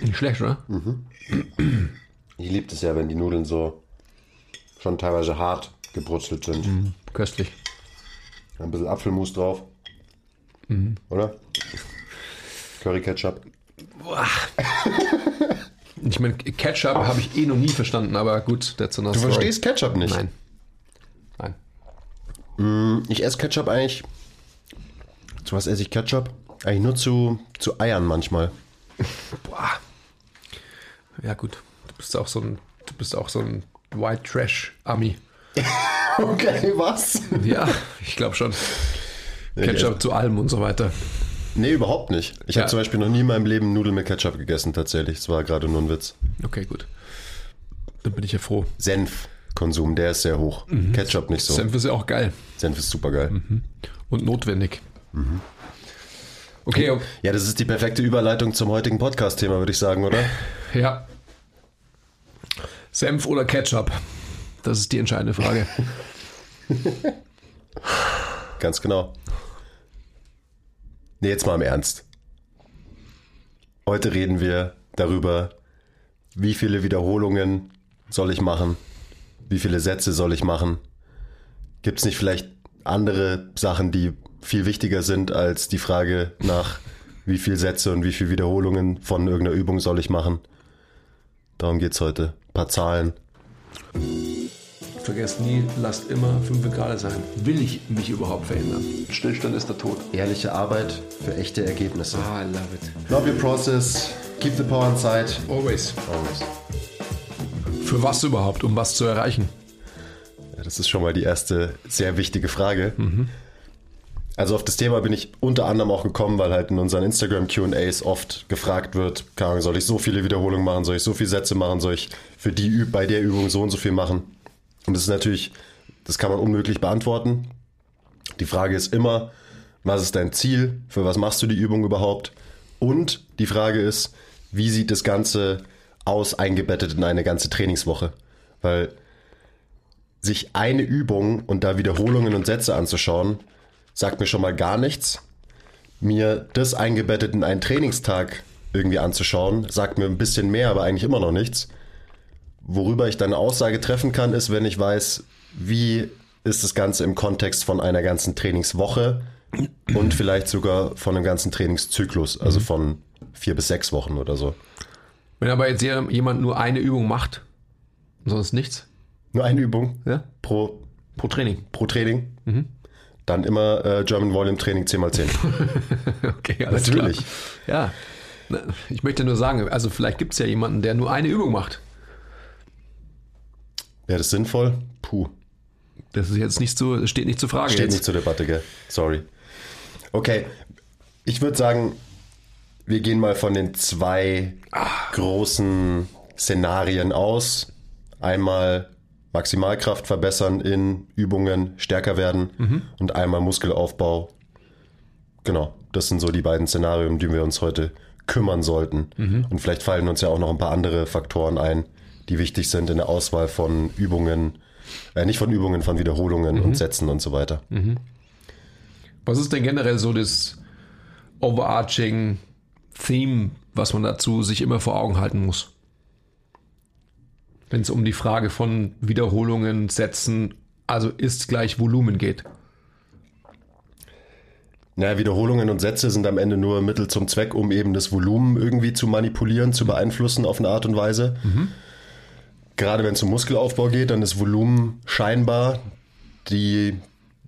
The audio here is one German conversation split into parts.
Nicht schlecht, oder? Ich liebe es ja, wenn die Nudeln so schon teilweise hart gebrutzelt sind. Mhm. Köstlich. Ein bisschen Apfelmus drauf. Mhm. Oder? Curry Ketchup. Ich meine, Ketchup habe ich eh noch nie verstanden, aber gut, that's another Du story. verstehst Ketchup nicht? Nein. Nein. Ich esse Ketchup eigentlich. Zu was esse ich Ketchup? Eigentlich nur zu, zu Eiern manchmal. Ja, gut. Du bist auch so ein, du bist auch so ein White Trash Ami. Okay, was? Ja, ich glaube schon. Ketchup zu allem und so weiter. Nee, überhaupt nicht. Ich Ja. habe zum Beispiel noch nie in meinem Leben Nudeln mit Ketchup gegessen, tatsächlich. Das war gerade nur ein Witz. Okay, gut. Dann bin ich ja froh. Senfkonsum, der ist sehr hoch. Ketchup nicht so. Senf ist ja auch geil Senf ist super geil. und notwendig. Okay, Ja, das ist die perfekte Überleitung zum heutigen Podcast-Thema, würde ich sagen, oder? ja. Senf oder Ketchup? Das ist die entscheidende Frage. Ganz genau. Nee, jetzt mal im Ernst. Heute reden wir darüber, wie viele Wiederholungen soll ich machen? Wie viele Sätze soll ich machen? Gibt es nicht vielleicht andere Sachen, die viel wichtiger sind als die Frage nach, wie viele Sätze und wie viele Wiederholungen von irgendeiner Übung soll ich machen? Darum geht's heute. Ein paar Zahlen. Vergesst nie, lasst immer 5 Grad sein. Will ich mich überhaupt verändern? Stillstand ist der Tod. Ehrliche Arbeit für echte Ergebnisse. Ah, I love it. Love your process. Keep the power inside. Always. Always. Für was überhaupt, um was zu erreichen? Ja, das ist schon mal die erste sehr wichtige Frage. Also auf das Thema bin ich unter anderem auch gekommen, weil halt in unseren Instagram QAs oft gefragt wird, keine soll ich so viele Wiederholungen machen, soll ich so viele Sätze machen, soll ich für die Üb bei der Übung so und so viel machen. Und das ist natürlich, das kann man unmöglich beantworten. Die Frage ist immer, was ist dein Ziel? Für was machst du die Übung überhaupt? Und die Frage ist, wie sieht das Ganze aus, eingebettet in eine ganze Trainingswoche? Weil sich eine Übung und da Wiederholungen und Sätze anzuschauen, sagt mir schon mal gar nichts. Mir das eingebettet in einen Trainingstag irgendwie anzuschauen, sagt mir ein bisschen mehr, aber eigentlich immer noch nichts. Worüber ich dann eine Aussage treffen kann, ist, wenn ich weiß, wie ist das Ganze im Kontext von einer ganzen Trainingswoche und vielleicht sogar von einem ganzen Trainingszyklus, also von vier bis sechs Wochen oder so. Wenn aber jetzt jemand nur eine Übung macht, sonst nichts, Nur eine Übung ja? pro, pro Training. pro Training. Dann immer äh, German Volume Training 10x10. Okay, alles Natürlich. klar. Ja. Ich möchte nur sagen, also vielleicht gibt es ja jemanden, der nur eine Übung macht. Wäre das sinnvoll? Puh. Das ist jetzt nicht so, steht nicht zur Frage Steht jetzt. nicht zur Debatte, gell? Sorry. Okay, ich würde sagen, wir gehen mal von den zwei großen Szenarien aus. Einmal Maximalkraft verbessern in Übungen, stärker werden und einmal Muskelaufbau. Genau, das sind so die beiden Szenarien, um die wir uns heute kümmern sollten. Und vielleicht fallen uns ja auch noch ein paar andere Faktoren ein, die wichtig sind in der Auswahl von Übungen, äh, nicht von Übungen, von Wiederholungen und Sätzen und so weiter. Was ist denn generell so das overarching Theme, was man dazu sich immer vor Augen halten muss? Wenn es um die Frage von Wiederholungen, Sätzen, also ist gleich Volumen geht. Naja, Wiederholungen und Sätze sind am Ende nur Mittel zum Zweck, um eben das Volumen irgendwie zu manipulieren, zu beeinflussen auf eine Art und Weise. Gerade wenn es um Muskelaufbau geht, dann ist Volumen scheinbar die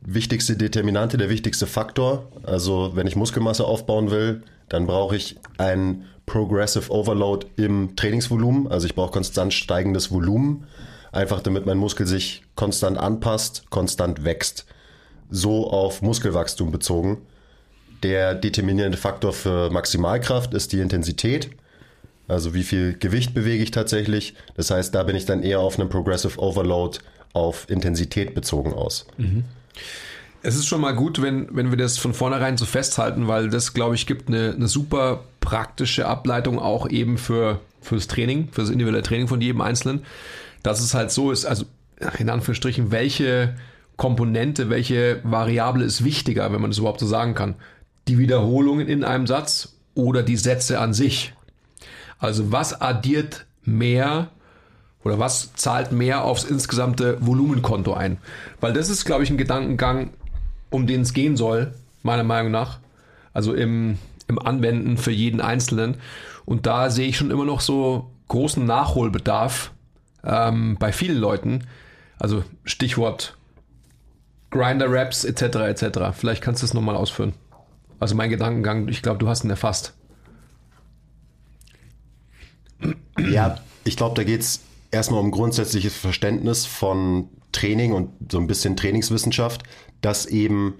wichtigste Determinante, der wichtigste Faktor. Also wenn ich Muskelmasse aufbauen will, dann brauche ich ein Progressive Overload im Trainingsvolumen. Also ich brauche konstant steigendes Volumen, einfach damit mein Muskel sich konstant anpasst, konstant wächst. So auf Muskelwachstum bezogen. Der determinierende Faktor für Maximalkraft ist die Intensität. Also wie viel Gewicht bewege ich tatsächlich. Das heißt, da bin ich dann eher auf einem Progressive Overload auf Intensität bezogen aus. Es ist schon mal gut, wenn, wenn wir das von vornherein so festhalten, weil das, glaube ich, gibt eine, eine super praktische Ableitung auch eben für, fürs Training, für das individuelle Training von jedem Einzelnen, dass es halt so ist, also in Anführungsstrichen, welche Komponente, welche Variable ist wichtiger, wenn man das überhaupt so sagen kann. Die Wiederholungen in einem Satz oder die Sätze an sich. Also was addiert mehr oder was zahlt mehr aufs insgesamte Volumenkonto ein? Weil das ist, glaube ich, ein Gedankengang, um den es gehen soll, meiner Meinung nach. Also im, im Anwenden für jeden Einzelnen. Und da sehe ich schon immer noch so großen Nachholbedarf ähm, bei vielen Leuten. Also Stichwort Grinder-Raps etc. etc. Vielleicht kannst du es nochmal ausführen. Also mein Gedankengang, ich glaube, du hast ihn erfasst. Ja, ich glaube, da geht es erstmal um grundsätzliches Verständnis von Training und so ein bisschen Trainingswissenschaft, dass eben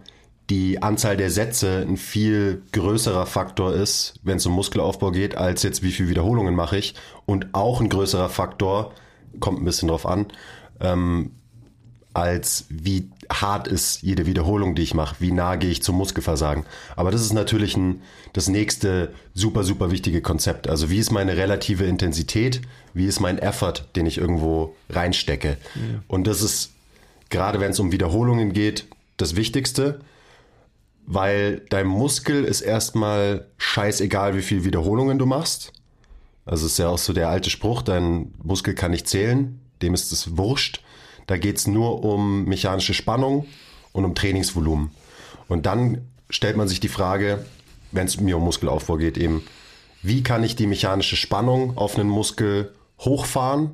die Anzahl der Sätze ein viel größerer Faktor ist, wenn es um Muskelaufbau geht, als jetzt wie viele Wiederholungen mache ich. Und auch ein größerer Faktor, kommt ein bisschen drauf an, ähm, als wie hart ist jede Wiederholung, die ich mache, wie nah gehe ich zum Muskelversagen. Aber das ist natürlich ein, das nächste super, super wichtige Konzept. Also wie ist meine relative Intensität, wie ist mein Effort, den ich irgendwo reinstecke. Ja. Und das ist, gerade wenn es um Wiederholungen geht, das Wichtigste, weil dein Muskel ist erstmal scheißegal, wie viele Wiederholungen du machst. Also ist ja auch so der alte Spruch, dein Muskel kann nicht zählen, dem ist es wurscht da geht es nur um mechanische Spannung und um Trainingsvolumen. Und dann stellt man sich die Frage, wenn es mir um Muskelaufbau geht, eben, wie kann ich die mechanische Spannung auf einen Muskel hochfahren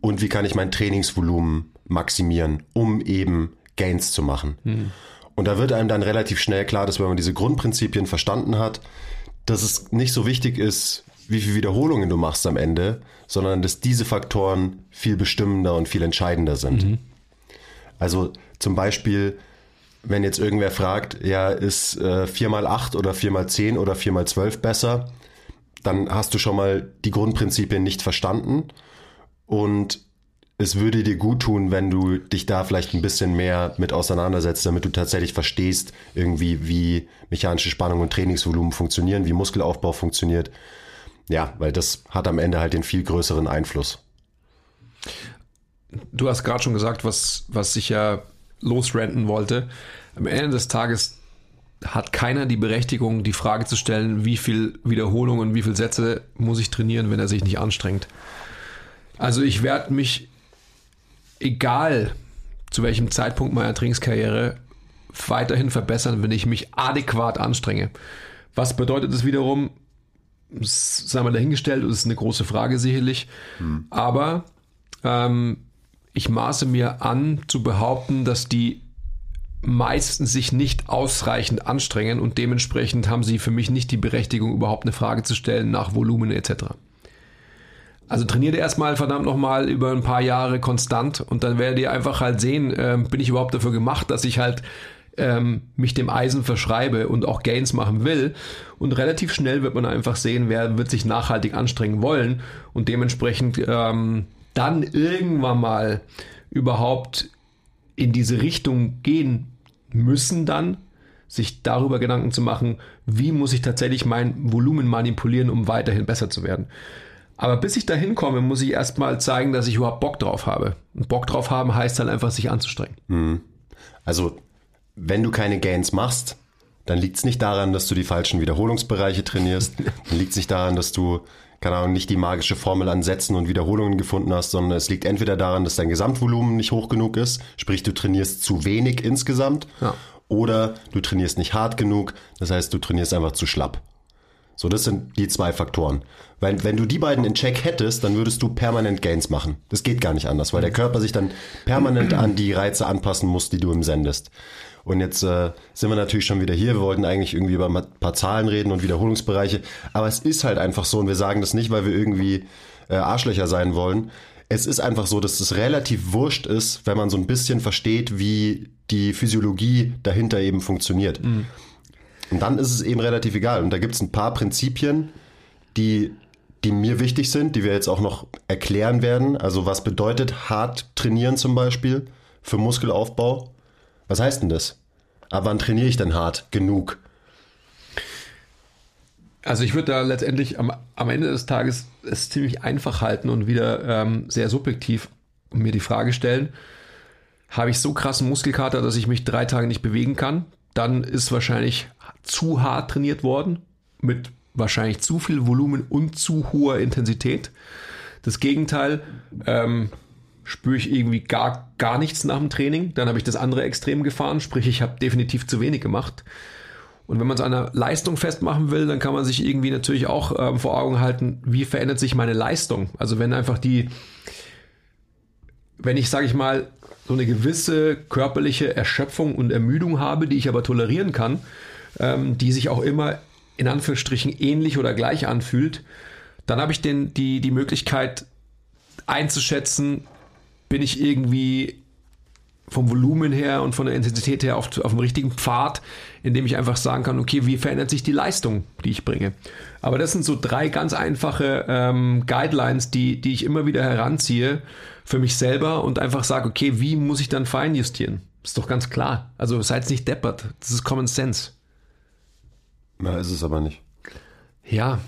und wie kann ich mein Trainingsvolumen maximieren, um eben Gains zu machen. Mhm. Und da wird einem dann relativ schnell klar, dass wenn man diese Grundprinzipien verstanden hat, dass es nicht so wichtig ist, wie viele Wiederholungen du machst am Ende, sondern dass diese Faktoren viel bestimmender und viel entscheidender sind. Mhm. Also zum Beispiel, wenn jetzt irgendwer fragt, ja, ist äh, 4x8 oder 4x10 oder 4x12 besser, dann hast du schon mal die Grundprinzipien nicht verstanden und es würde dir gut tun, wenn du dich da vielleicht ein bisschen mehr mit auseinandersetzt, damit du tatsächlich verstehst, irgendwie, wie mechanische Spannung und Trainingsvolumen funktionieren, wie Muskelaufbau funktioniert ja, weil das hat am Ende halt den viel größeren Einfluss. Du hast gerade schon gesagt, was, was ich ja losrenten wollte. Am Ende des Tages hat keiner die Berechtigung, die Frage zu stellen, wie viel Wiederholungen, wie viele Sätze muss ich trainieren, wenn er sich nicht anstrengt. Also ich werde mich, egal zu welchem Zeitpunkt meiner Trainingskarriere, weiterhin verbessern, wenn ich mich adäquat anstrenge. Was bedeutet das wiederum? Sei mal dahingestellt, das ist eine große Frage sicherlich. Hm. Aber ähm, ich maße mir an zu behaupten, dass die meisten sich nicht ausreichend anstrengen und dementsprechend haben sie für mich nicht die Berechtigung, überhaupt eine Frage zu stellen nach Volumen etc. Also trainiert erstmal verdammt nochmal über ein paar Jahre konstant und dann werdet ihr einfach halt sehen, äh, bin ich überhaupt dafür gemacht, dass ich halt ähm, mich dem Eisen verschreibe und auch Gains machen will. Und relativ schnell wird man einfach sehen, wer wird sich nachhaltig anstrengen wollen und dementsprechend ähm, dann irgendwann mal überhaupt in diese Richtung gehen müssen dann, sich darüber Gedanken zu machen, wie muss ich tatsächlich mein Volumen manipulieren, um weiterhin besser zu werden. Aber bis ich dahin komme, muss ich erstmal zeigen, dass ich überhaupt Bock drauf habe. Und Bock drauf haben heißt dann einfach, sich anzustrengen. Mhm. Also wenn du keine Gains machst, dann liegt es nicht daran, dass du die falschen Wiederholungsbereiche trainierst. dann liegt es nicht daran, dass du, keine Ahnung, nicht die magische Formel an Sätzen und Wiederholungen gefunden hast, sondern es liegt entweder daran, dass dein Gesamtvolumen nicht hoch genug ist, sprich du trainierst zu wenig insgesamt, ja. oder du trainierst nicht hart genug, das heißt du trainierst einfach zu schlapp. So, das sind die zwei Faktoren. Weil wenn du die beiden in Check hättest, dann würdest du permanent Gains machen. Das geht gar nicht anders, weil der Körper sich dann permanent an die Reize anpassen muss, die du ihm sendest. Und jetzt äh, sind wir natürlich schon wieder hier. Wir wollten eigentlich irgendwie über ein paar Zahlen reden und Wiederholungsbereiche. Aber es ist halt einfach so, und wir sagen das nicht, weil wir irgendwie äh, Arschlöcher sein wollen. Es ist einfach so, dass es relativ wurscht ist, wenn man so ein bisschen versteht, wie die Physiologie dahinter eben funktioniert. Mhm. Und dann ist es eben relativ egal. Und da gibt es ein paar Prinzipien, die, die mir wichtig sind, die wir jetzt auch noch erklären werden. Also was bedeutet hart trainieren zum Beispiel für Muskelaufbau? Was heißt denn das? Ab wann trainiere ich denn hart genug? Also ich würde da letztendlich am, am, Ende des Tages es ziemlich einfach halten und wieder ähm, sehr subjektiv mir die Frage stellen, habe ich so krassen Muskelkater, dass ich mich drei Tage nicht bewegen kann, dann ist wahrscheinlich zu hart trainiert worden mit wahrscheinlich zu viel Volumen und zu hoher Intensität. Das Gegenteil, ähm, spüre ich irgendwie gar, gar nichts nach dem Training. Dann habe ich das andere Extrem gefahren, sprich ich habe definitiv zu wenig gemacht. Und wenn man es an einer Leistung festmachen will, dann kann man sich irgendwie natürlich auch ähm, vor Augen halten, wie verändert sich meine Leistung. Also wenn einfach die, wenn ich, sage ich mal, so eine gewisse körperliche Erschöpfung und Ermüdung habe, die ich aber tolerieren kann, ähm, die sich auch immer in Anführungsstrichen ähnlich oder gleich anfühlt, dann habe ich den, die, die Möglichkeit einzuschätzen, bin ich irgendwie vom Volumen her und von der Intensität her auf, auf dem richtigen Pfad, in dem ich einfach sagen kann, okay, wie verändert sich die Leistung, die ich bringe. Aber das sind so drei ganz einfache ähm, Guidelines, die, die ich immer wieder heranziehe für mich selber und einfach sage, okay, wie muss ich dann feinjustieren? Ist doch ganz klar. Also seid nicht deppert. Das ist Common Sense. Ja, ist es aber nicht. Ja.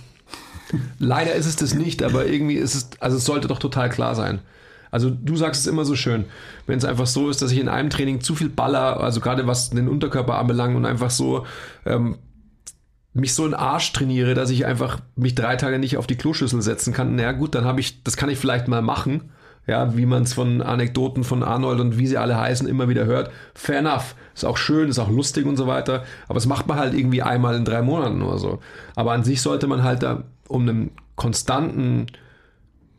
Leider ist es das nicht, aber irgendwie ist es, also es sollte doch total klar sein. Also du sagst es immer so schön, wenn es einfach so ist, dass ich in einem Training zu viel baller, also gerade was den Unterkörper anbelangt und einfach so ähm, mich so in Arsch trainiere, dass ich einfach mich drei Tage nicht auf die Kloschüssel setzen kann. Na gut, dann habe ich, das kann ich vielleicht mal machen. Ja, wie man es von Anekdoten von Arnold und wie sie alle heißen immer wieder hört. Fair enough. Ist auch schön, ist auch lustig und so weiter. Aber es macht man halt irgendwie einmal in drei Monaten oder so. Aber an sich sollte man halt da, um einen konstanten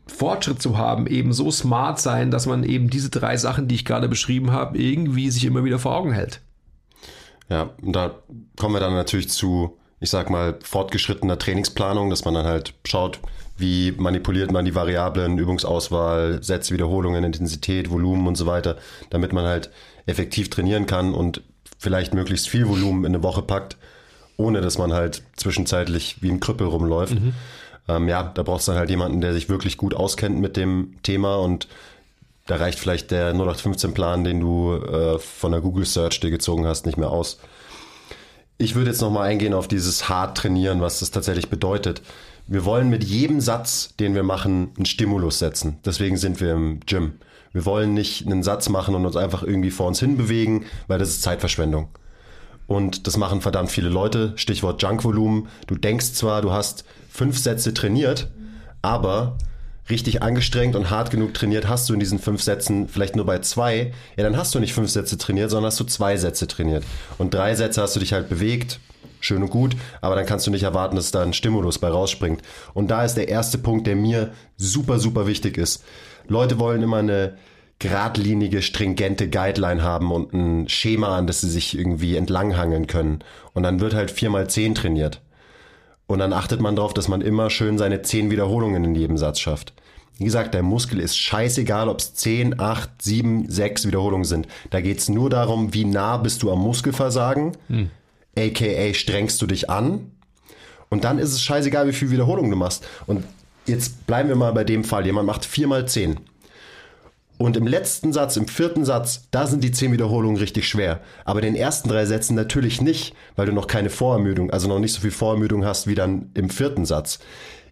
Fortschritt zu haben, eben so smart sein, dass man eben diese drei Sachen, die ich gerade beschrieben habe, irgendwie sich immer wieder vor Augen hält. Ja, und da kommen wir dann natürlich zu, ich sag mal, fortgeschrittener Trainingsplanung, dass man dann halt schaut, wie manipuliert man die Variablen, Übungsauswahl, Sätze, Wiederholungen, Intensität, Volumen und so weiter, damit man halt effektiv trainieren kann und vielleicht möglichst viel Volumen in eine Woche packt, ohne dass man halt zwischenzeitlich wie ein Krüppel rumläuft. Mhm. Ähm, ja, da brauchst du dann halt jemanden, der sich wirklich gut auskennt mit dem Thema und da reicht vielleicht der 0815-Plan, den du äh, von der Google Search dir gezogen hast, nicht mehr aus. Ich würde jetzt nochmal eingehen auf dieses hart trainieren, was das tatsächlich bedeutet. Wir wollen mit jedem Satz, den wir machen, einen Stimulus setzen. Deswegen sind wir im Gym. Wir wollen nicht einen Satz machen und uns einfach irgendwie vor uns hin bewegen, weil das ist Zeitverschwendung. Und das machen verdammt viele Leute. Stichwort Junkvolumen. Du denkst zwar, du hast fünf Sätze trainiert, aber richtig angestrengt und hart genug trainiert hast du in diesen fünf Sätzen vielleicht nur bei zwei, ja, dann hast du nicht fünf Sätze trainiert, sondern hast du zwei Sätze trainiert. Und drei Sätze hast du dich halt bewegt, schön und gut, aber dann kannst du nicht erwarten, dass da ein Stimulus bei rausspringt. Und da ist der erste Punkt, der mir super, super wichtig ist. Leute wollen immer eine geradlinige, stringente Guideline haben und ein Schema, an das sie sich irgendwie entlanghangeln können. Und dann wird halt viermal zehn trainiert. Und dann achtet man darauf, dass man immer schön seine zehn Wiederholungen in jedem Satz schafft. Wie gesagt, der Muskel ist scheißegal, ob es 10, 8, 7, 6 Wiederholungen sind. Da geht's nur darum, wie nah bist du am Muskelversagen, hm. aka strengst du dich an. Und dann ist es scheißegal, wie viel Wiederholungen du machst. Und jetzt bleiben wir mal bei dem Fall. Jemand macht 4 mal 10. Und im letzten Satz, im vierten Satz, da sind die zehn Wiederholungen richtig schwer. Aber den ersten drei Sätzen natürlich nicht, weil du noch keine Vorermüdung, also noch nicht so viel Vorermüdung hast wie dann im vierten Satz.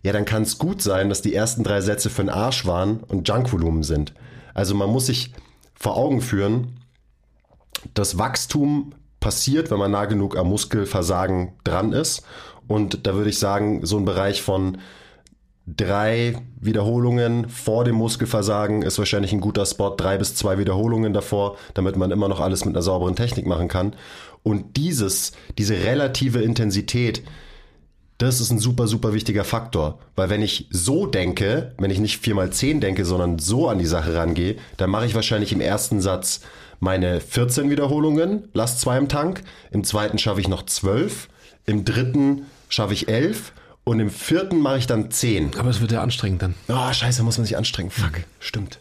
Ja, dann kann es gut sein, dass die ersten drei Sätze für den Arsch waren und Junkvolumen sind. Also man muss sich vor Augen führen, das Wachstum passiert, wenn man nah genug am Muskelversagen dran ist. Und da würde ich sagen, so ein Bereich von drei Wiederholungen vor dem Muskelversagen ist wahrscheinlich ein guter Spot. Drei bis zwei Wiederholungen davor, damit man immer noch alles mit einer sauberen Technik machen kann. Und dieses, diese relative Intensität, das ist ein super, super wichtiger Faktor. Weil wenn ich so denke, wenn ich nicht vier mal zehn denke, sondern so an die Sache rangehe, dann mache ich wahrscheinlich im ersten Satz meine 14 Wiederholungen, lass zwei im Tank. Im zweiten schaffe ich noch zwölf. Im dritten schaffe ich elf und im vierten mache ich dann zehn. Aber es wird ja anstrengend dann. Oh, scheiße, muss man sich anstrengen. Fuck, mhm. stimmt.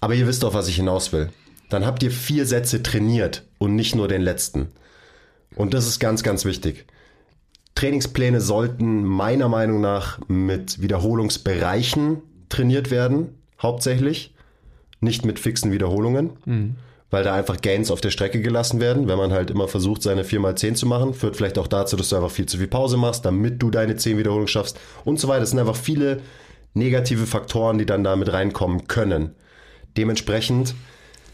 Aber ihr wisst doch, was ich hinaus will. Dann habt ihr vier Sätze trainiert und nicht nur den letzten. Und das ist ganz, ganz wichtig. Trainingspläne sollten meiner Meinung nach mit Wiederholungsbereichen trainiert werden, hauptsächlich. Nicht mit fixen Wiederholungen. Mhm weil da einfach Gains auf der Strecke gelassen werden. Wenn man halt immer versucht, seine 4x10 zu machen, führt vielleicht auch dazu, dass du einfach viel zu viel Pause machst, damit du deine 10 Wiederholungen schaffst und so weiter. Es sind einfach viele negative Faktoren, die dann damit reinkommen können. Dementsprechend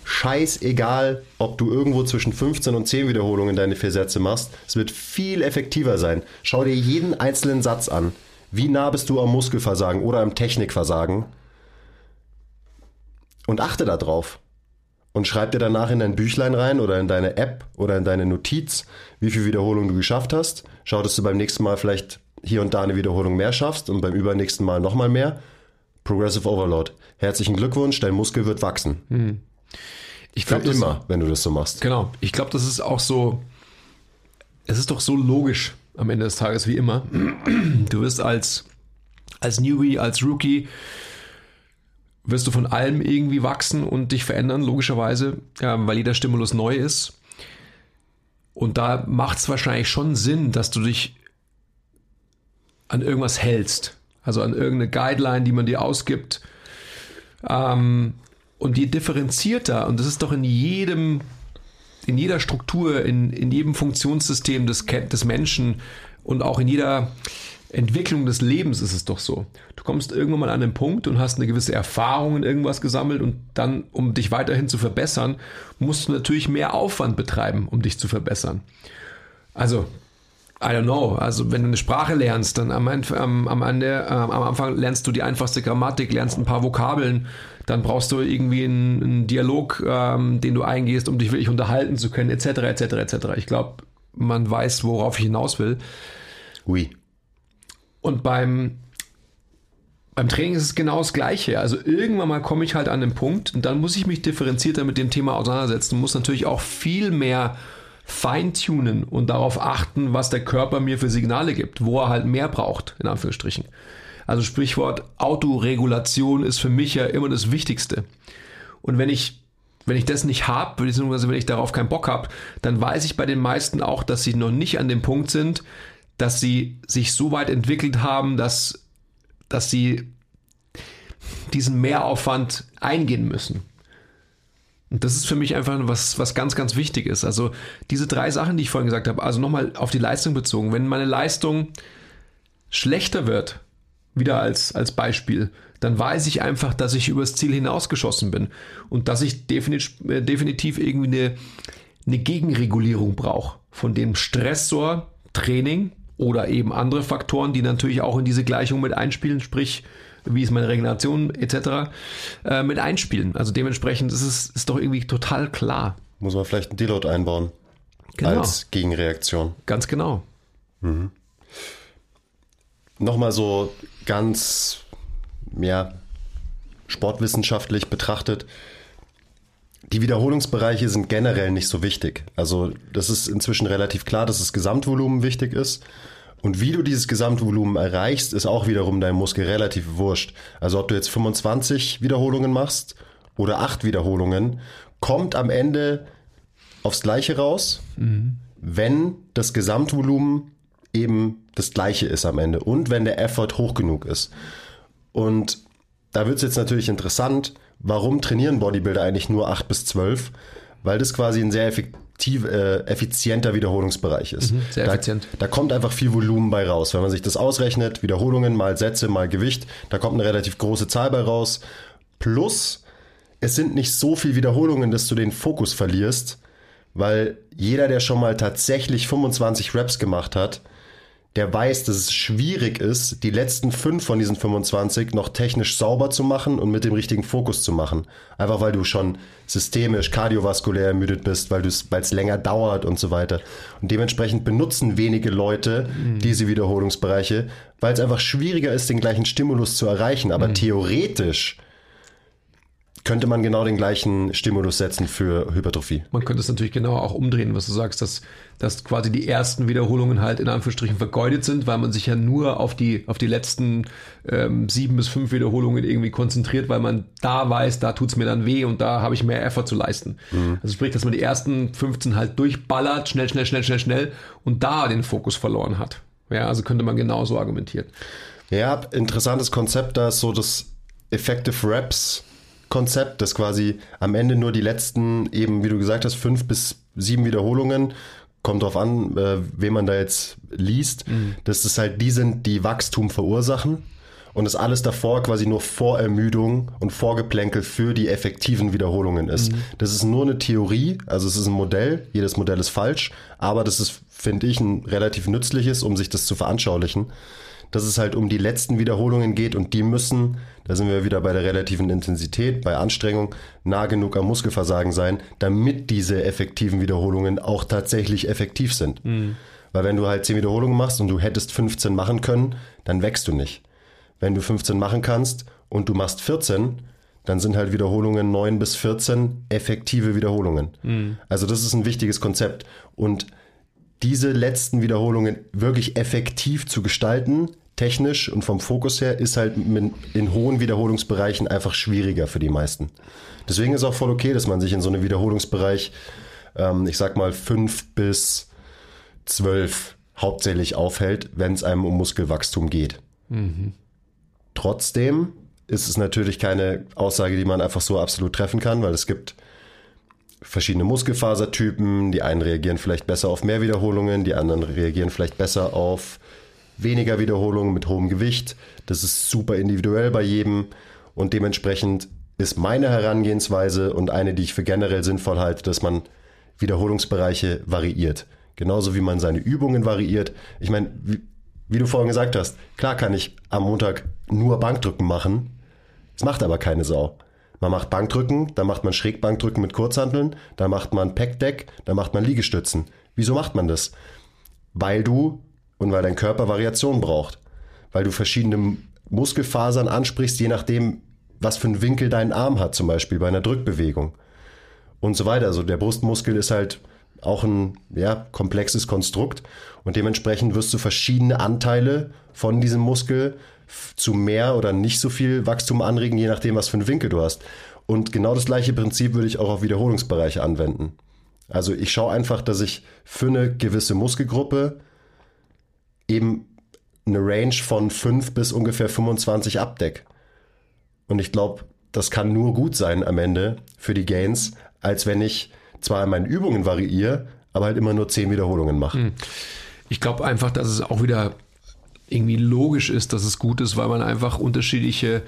scheißegal, ob du irgendwo zwischen 15 und 10 Wiederholungen deine vier Sätze machst. Es wird viel effektiver sein. Schau dir jeden einzelnen Satz an. Wie nah bist du am Muskelversagen oder am Technikversagen? Und achte darauf. Und schreib dir danach in dein Büchlein rein oder in deine App oder in deine Notiz, wie viel Wiederholungen du geschafft hast. Schau, dass du beim nächsten Mal vielleicht hier und da eine Wiederholung mehr schaffst und beim übernächsten Mal nochmal mehr. Progressive Overload. Herzlichen Glückwunsch, dein Muskel wird wachsen. Hm. Ich glaube immer, wenn du das so machst. Genau. Ich glaube, das ist auch so. Es ist doch so logisch am Ende des Tages wie immer. Du wirst als als Newbie, als Rookie wirst du von allem irgendwie wachsen und dich verändern, logischerweise, weil jeder Stimulus neu ist. Und da macht es wahrscheinlich schon Sinn, dass du dich an irgendwas hältst. Also an irgendeine Guideline, die man dir ausgibt. Ähm, und je differenzierter, und das ist doch in jedem, in jeder Struktur, in, in jedem Funktionssystem des, des Menschen und auch in jeder Entwicklung des Lebens ist es doch so. Du kommst irgendwann mal an einen Punkt und hast eine gewisse Erfahrung in irgendwas gesammelt und dann, um dich weiterhin zu verbessern, musst du natürlich mehr Aufwand betreiben, um dich zu verbessern. Also, I don't know. Also, wenn du eine Sprache lernst, dann am, am, am, Ende, äh, am Anfang lernst du die einfachste Grammatik, lernst ein paar Vokabeln, dann brauchst du irgendwie einen, einen Dialog, ähm, den du eingehst, um dich wirklich unterhalten zu können, etc., etc., etc. Ich glaube, man weiß, worauf ich hinaus will. Oui. Und beim, beim Training ist es genau das Gleiche. Also irgendwann mal komme ich halt an den Punkt und dann muss ich mich differenzierter mit dem Thema auseinandersetzen muss natürlich auch viel mehr feintunen und darauf achten, was der Körper mir für Signale gibt, wo er halt mehr braucht, in Anführungsstrichen. Also Sprichwort Autoregulation ist für mich ja immer das Wichtigste. Und wenn ich, wenn ich das nicht habe, beziehungsweise wenn ich darauf keinen Bock habe, dann weiß ich bei den meisten auch, dass sie noch nicht an dem Punkt sind, dass sie sich so weit entwickelt haben, dass, dass sie diesen Mehraufwand eingehen müssen. Und das ist für mich einfach was, was ganz, ganz wichtig ist. Also diese drei Sachen, die ich vorhin gesagt habe, also nochmal auf die Leistung bezogen. Wenn meine Leistung schlechter wird, wieder als, als Beispiel, dann weiß ich einfach, dass ich übers Ziel hinausgeschossen bin und dass ich definitiv, äh, definitiv irgendwie eine, eine Gegenregulierung brauche von dem Stressor Training, oder eben andere Faktoren, die natürlich auch in diese Gleichung mit einspielen, sprich, wie ist meine Regeneration etc. Äh, mit einspielen. Also dementsprechend ist es ist doch irgendwie total klar. Muss man vielleicht einen Deload einbauen. Genau. Als Gegenreaktion. Ganz genau. Mhm. Nochmal so ganz, ja, sportwissenschaftlich betrachtet die Wiederholungsbereiche sind generell nicht so wichtig. Also das ist inzwischen relativ klar, dass das Gesamtvolumen wichtig ist. Und wie du dieses Gesamtvolumen erreichst, ist auch wiederum dein Muskel relativ wurscht. Also ob du jetzt 25 Wiederholungen machst oder 8 Wiederholungen, kommt am Ende aufs Gleiche raus, mhm. wenn das Gesamtvolumen eben das Gleiche ist am Ende und wenn der Effort hoch genug ist. Und da wird es jetzt natürlich interessant, warum trainieren Bodybuilder eigentlich nur 8 bis 12? Weil das quasi ein sehr effektiv, äh, effizienter Wiederholungsbereich ist. Mhm, sehr effizient. Da, da kommt einfach viel Volumen bei raus. Wenn man sich das ausrechnet, Wiederholungen mal Sätze mal Gewicht, da kommt eine relativ große Zahl bei raus. Plus, es sind nicht so viele Wiederholungen, dass du den Fokus verlierst, weil jeder, der schon mal tatsächlich 25 Reps gemacht hat, der weiß, dass es schwierig ist, die letzten fünf von diesen 25 noch technisch sauber zu machen und mit dem richtigen Fokus zu machen. Einfach weil du schon systemisch, kardiovaskulär ermüdet bist, weil es länger dauert und so weiter. Und dementsprechend benutzen wenige Leute mhm. diese Wiederholungsbereiche, weil es einfach schwieriger ist, den gleichen Stimulus zu erreichen. Aber mhm. theoretisch könnte man genau den gleichen Stimulus setzen für Hypertrophie. Man könnte es natürlich genau auch umdrehen, was du sagst, dass, dass quasi die ersten Wiederholungen halt in Anführungsstrichen vergeudet sind, weil man sich ja nur auf die, auf die letzten ähm, sieben bis fünf Wiederholungen irgendwie konzentriert, weil man da weiß, da tut es mir dann weh und da habe ich mehr Effort zu leisten. Mhm. Also sprich, dass man die ersten 15 halt durchballert, schnell, schnell, schnell, schnell, schnell und da den Fokus verloren hat. Ja, also könnte man genauso argumentieren. Ja, interessantes Konzept, da ist so das Effective Reps Konzept, das quasi am Ende nur die letzten, eben wie du gesagt hast, fünf bis sieben Wiederholungen, kommt drauf an, äh, wen man da jetzt liest, mhm. dass das halt die sind, die Wachstum verursachen. und das alles davor quasi nur Vorermüdung und Vorgeplänkel für die effektiven Wiederholungen ist. Mhm. Das ist nur eine Theorie, also es ist ein Modell, jedes Modell ist falsch, aber das ist, finde ich, ein relativ nützliches, um sich das zu veranschaulichen, dass es halt um die letzten Wiederholungen geht und die müssen, da sind wir wieder bei der relativen Intensität, bei Anstrengung, nah genug am Muskelversagen sein, damit diese effektiven Wiederholungen auch tatsächlich effektiv sind. Mhm. Weil wenn du halt 10 Wiederholungen machst und du hättest 15 machen können, dann wächst du nicht wenn du 15 machen kannst und du machst 14, dann sind halt Wiederholungen 9 bis 14 effektive Wiederholungen. Mhm. Also das ist ein wichtiges Konzept. Und diese letzten Wiederholungen wirklich effektiv zu gestalten, technisch und vom Fokus her, ist halt in hohen Wiederholungsbereichen einfach schwieriger für die meisten. Deswegen ist auch voll okay, dass man sich in so einem Wiederholungsbereich, ähm, ich sag mal, 5 bis 12 hauptsächlich aufhält, wenn es einem um Muskelwachstum geht. Mhm. Trotzdem ist es natürlich keine Aussage, die man einfach so absolut treffen kann, weil es gibt verschiedene Muskelfasertypen. Die einen reagieren vielleicht besser auf mehr Wiederholungen, die anderen reagieren vielleicht besser auf weniger Wiederholungen mit hohem Gewicht. Das ist super individuell bei jedem und dementsprechend ist meine Herangehensweise und eine, die ich für generell sinnvoll halte, dass man Wiederholungsbereiche variiert. Genauso wie man seine Übungen variiert. Ich meine, wie du vorhin gesagt hast, klar kann ich am Montag nur Bankdrücken machen. Es macht aber keine Sau. Man macht Bankdrücken, dann macht man Schrägbankdrücken mit Kurzhanteln, dann macht man Packdeck, dann macht man Liegestützen. Wieso macht man das? Weil du und weil dein Körper Variation braucht. Weil du verschiedene Muskelfasern ansprichst, je nachdem, was für einen Winkel dein Arm hat, zum Beispiel bei einer Drückbewegung. Und so weiter. Also der Brustmuskel ist halt auch ein ja, komplexes Konstrukt und dementsprechend wirst du verschiedene Anteile von diesem Muskel zu mehr oder nicht so viel Wachstum anregen, je nachdem, was für einen Winkel du hast. Und genau das gleiche Prinzip würde ich auch auf Wiederholungsbereiche anwenden. Also ich schaue einfach, dass ich für eine gewisse Muskelgruppe eben eine Range von 5 bis ungefähr 25 abdeck. Und ich glaube, das kann nur gut sein am Ende für die Gains, als wenn ich zwar in meinen Übungen variiere, aber halt immer nur zehn Wiederholungen mache. Hm. Ich glaube einfach, dass es auch wieder irgendwie logisch ist, dass es gut ist, weil man einfach unterschiedliche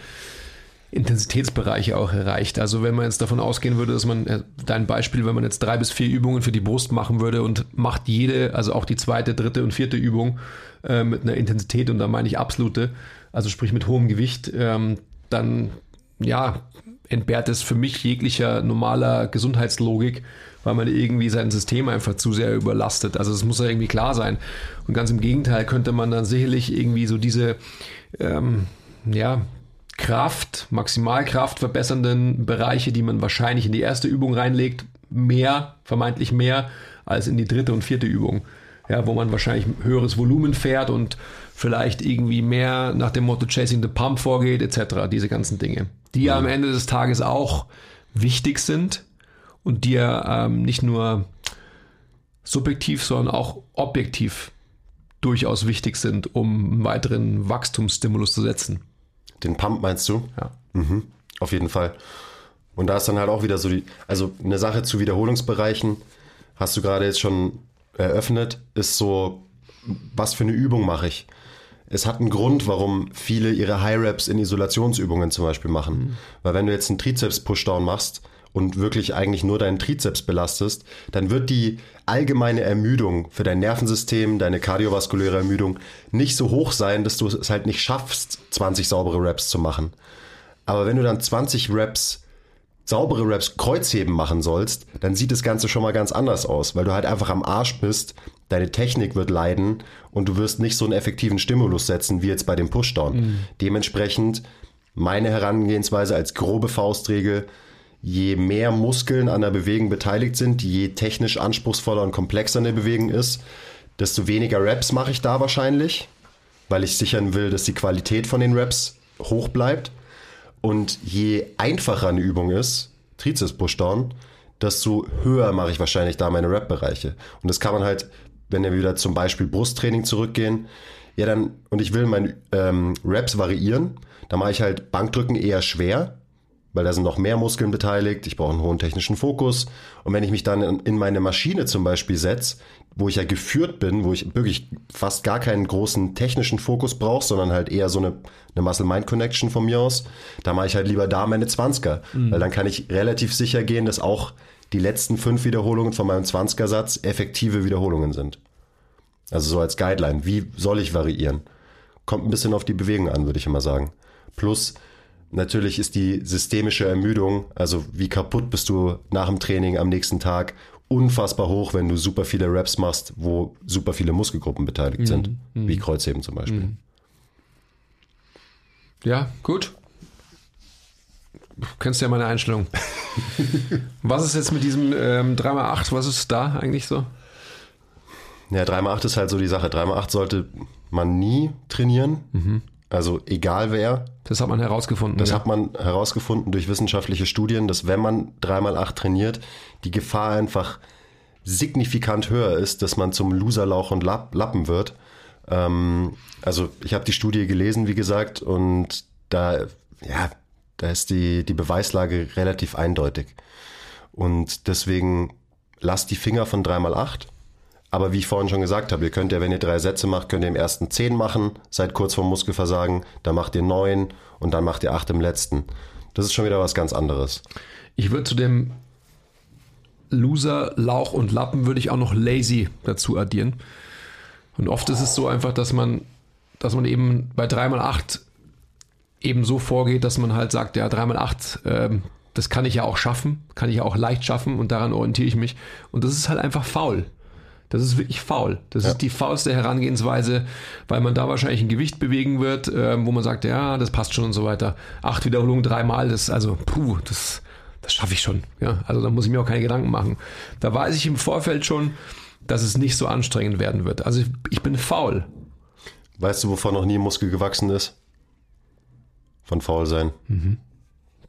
Intensitätsbereiche auch erreicht. Also wenn man jetzt davon ausgehen würde, dass man, äh, dein Beispiel, wenn man jetzt drei bis vier Übungen für die Brust machen würde und macht jede, also auch die zweite, dritte und vierte Übung äh, mit einer Intensität und da meine ich absolute, also sprich mit hohem Gewicht, ähm, dann ja, entbehrt es für mich jeglicher normaler Gesundheitslogik, weil man irgendwie sein System einfach zu sehr überlastet. Also es muss ja irgendwie klar sein. Und ganz im Gegenteil könnte man dann sicherlich irgendwie so diese ähm, ja, Kraft, Maximalkraft verbessernden Bereiche, die man wahrscheinlich in die erste Übung reinlegt, mehr, vermeintlich mehr, als in die dritte und vierte Übung. Ja, wo man wahrscheinlich höheres Volumen fährt und vielleicht irgendwie mehr nach dem Motto Chasing the Pump vorgeht, etc. Diese ganzen Dinge, die ja am Ende des Tages auch wichtig sind und die ja ähm, nicht nur subjektiv, sondern auch objektiv durchaus wichtig sind, um einen weiteren Wachstumsstimulus zu setzen. Den Pump meinst du? Ja. Mhm, auf jeden Fall. Und da ist dann halt auch wieder so die, also eine Sache zu Wiederholungsbereichen, hast du gerade jetzt schon eröffnet, ist so, was für eine Übung mache ich? es hat einen Grund, warum viele ihre High Reps in Isolationsübungen zum Beispiel machen. Mhm. Weil wenn du jetzt einen Trizeps-Pushdown machst und wirklich eigentlich nur deinen Trizeps belastest, dann wird die allgemeine Ermüdung für dein Nervensystem, deine kardiovaskuläre Ermüdung nicht so hoch sein, dass du es halt nicht schaffst, 20 saubere Reps zu machen. Aber wenn du dann 20 Reps saubere Reps Kreuzheben machen sollst, dann sieht das Ganze schon mal ganz anders aus, weil du halt einfach am Arsch bist, deine Technik wird leiden und du wirst nicht so einen effektiven Stimulus setzen wie jetzt bei dem Pushdown. Mhm. Dementsprechend meine Herangehensweise als grobe Faustregel, je mehr Muskeln an der Bewegung beteiligt sind, je technisch anspruchsvoller und komplexer eine Bewegung ist, desto weniger Reps mache ich da wahrscheinlich, weil ich sichern will, dass die Qualität von den Reps hoch bleibt. Und je einfacher eine Übung ist, Trizeps Pushdown, desto höher mache ich wahrscheinlich da meine Rap-Bereiche. Und das kann man halt, wenn wir wieder zum Beispiel Brusttraining zurückgehen, ja dann, und ich will meine ähm, Raps variieren, dann mache ich halt Bankdrücken eher schwer, weil da sind noch mehr Muskeln beteiligt, ich brauche einen hohen technischen Fokus. Und wenn ich mich dann in meine Maschine zum Beispiel setze, wo ich ja geführt bin, wo ich wirklich fast gar keinen großen technischen Fokus brauche, sondern halt eher so eine, eine Muscle-Mind-Connection von mir aus, da mache ich halt lieber da meine 20er. Mhm. Weil dann kann ich relativ sicher gehen, dass auch die letzten fünf Wiederholungen von meinem 20er-Satz effektive Wiederholungen sind. Also so als Guideline. Wie soll ich variieren? Kommt ein bisschen auf die Bewegung an, würde ich immer sagen. Plus, natürlich ist die systemische Ermüdung, also wie kaputt bist du nach dem Training am nächsten Tag, unfassbar hoch, wenn du super viele Reps machst, wo super viele Muskelgruppen beteiligt mhm. sind, mhm. wie Kreuzheben zum Beispiel. Mhm. Ja, gut. Du kennst ja meine Einstellung. was ist jetzt mit diesem ähm, 3x8? Was ist da eigentlich so? Ja, 3x8 ist halt so die Sache. 3x8 sollte man nie trainieren. Mhm. Also egal wer. Das hat man herausgefunden. Das ja. hat man herausgefunden durch wissenschaftliche Studien, dass wenn man 3x8 trainiert, die Gefahr einfach signifikant höher ist, dass man zum Loserlauch und Lappen wird. Ähm, also ich habe die Studie gelesen, wie gesagt, und da, ja, da ist die, die Beweislage relativ eindeutig. Und deswegen lasst die Finger von 3x8 aber wie ich vorhin schon gesagt habe, ihr könnt ja, wenn ihr drei Sätze macht, könnt ihr im ersten zehn machen, seid kurz vorm Muskelversagen, dann macht ihr neun und dann macht ihr acht im letzten. Das ist schon wieder was ganz anderes. Ich würde zu dem Loser, Lauch und Lappen würde ich auch noch Lazy dazu addieren. Und oft ist es so einfach, dass man, dass man eben bei 3x8 eben so vorgeht, dass man halt sagt, ja, 3x8, ähm, das kann ich ja auch schaffen, kann ich ja auch leicht schaffen und daran orientiere ich mich. Und das ist halt einfach faul. Das ist wirklich faul. Das ja. ist die faulste Herangehensweise, weil man da wahrscheinlich ein Gewicht bewegen wird, äh, wo man sagt, ja, das passt schon und so weiter. Acht Wiederholungen dreimal, das, also, puh, das, das schaffe ich schon. Ja, also da muss ich mir auch keine Gedanken machen. Da weiß ich im Vorfeld schon, dass es nicht so anstrengend werden wird. Also ich, ich bin faul. Weißt du, wovon noch nie Muskel gewachsen ist? Von faul sein. Mhm.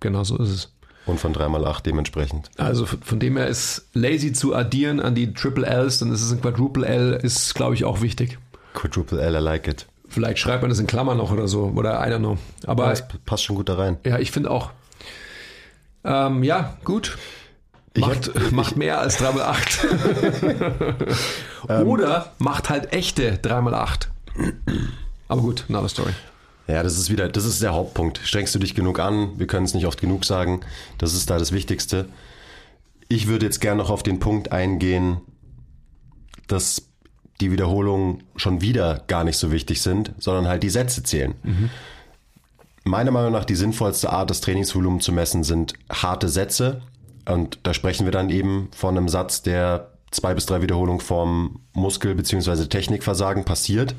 Genau so ist es. Und von 3x8 dementsprechend. Also von dem her ist lazy zu addieren an die Triple Ls, dann ist es ein Quadruple L, ist glaube ich auch wichtig. Quadruple L, I like it. Vielleicht schreibt man das in Klammern noch oder so, oder einer noch. Aber ja, das passt schon gut da rein. Ja, ich finde auch. Ähm, ja, gut. Macht, hab, macht mehr als 3x8. Ähm. oder macht halt echte 3x8. Aber gut, another story. Ja, das ist wieder, das ist der Hauptpunkt. Strengst du dich genug an? Wir können es nicht oft genug sagen. Das ist da das Wichtigste. Ich würde jetzt gerne noch auf den Punkt eingehen, dass die Wiederholungen schon wieder gar nicht so wichtig sind, sondern halt die Sätze zählen. Mhm. Meiner Meinung nach die sinnvollste Art, das Trainingsvolumen zu messen, sind harte Sätze. Und da sprechen wir dann eben von einem Satz, der zwei bis drei Wiederholungen vorm Muskel- bzw. Technikversagen passiert.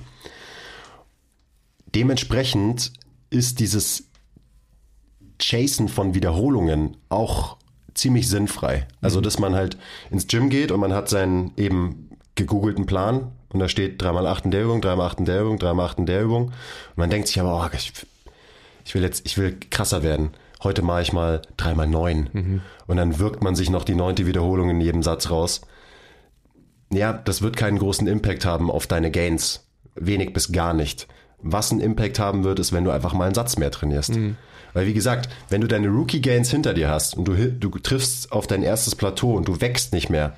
Dementsprechend ist dieses Chasen von Wiederholungen auch ziemlich sinnfrei. Also, mhm. dass man halt ins Gym geht und man hat seinen eben gegoogelten Plan und da steht 3x8 in der Übung, 3x8 in der Übung, 3x8 in der Übung. Und man denkt sich aber, oh, ich, ich will jetzt, ich will krasser werden. Heute mache ich mal 3x9. Mhm. Und dann wirkt man sich noch die neunte Wiederholung in jedem Satz raus. Ja, das wird keinen großen Impact haben auf deine Gains. Wenig bis gar nicht was einen Impact haben wird, ist, wenn du einfach mal einen Satz mehr trainierst. Mhm. Weil wie gesagt, wenn du deine Rookie-Gains hinter dir hast und du, du triffst auf dein erstes Plateau und du wächst nicht mehr,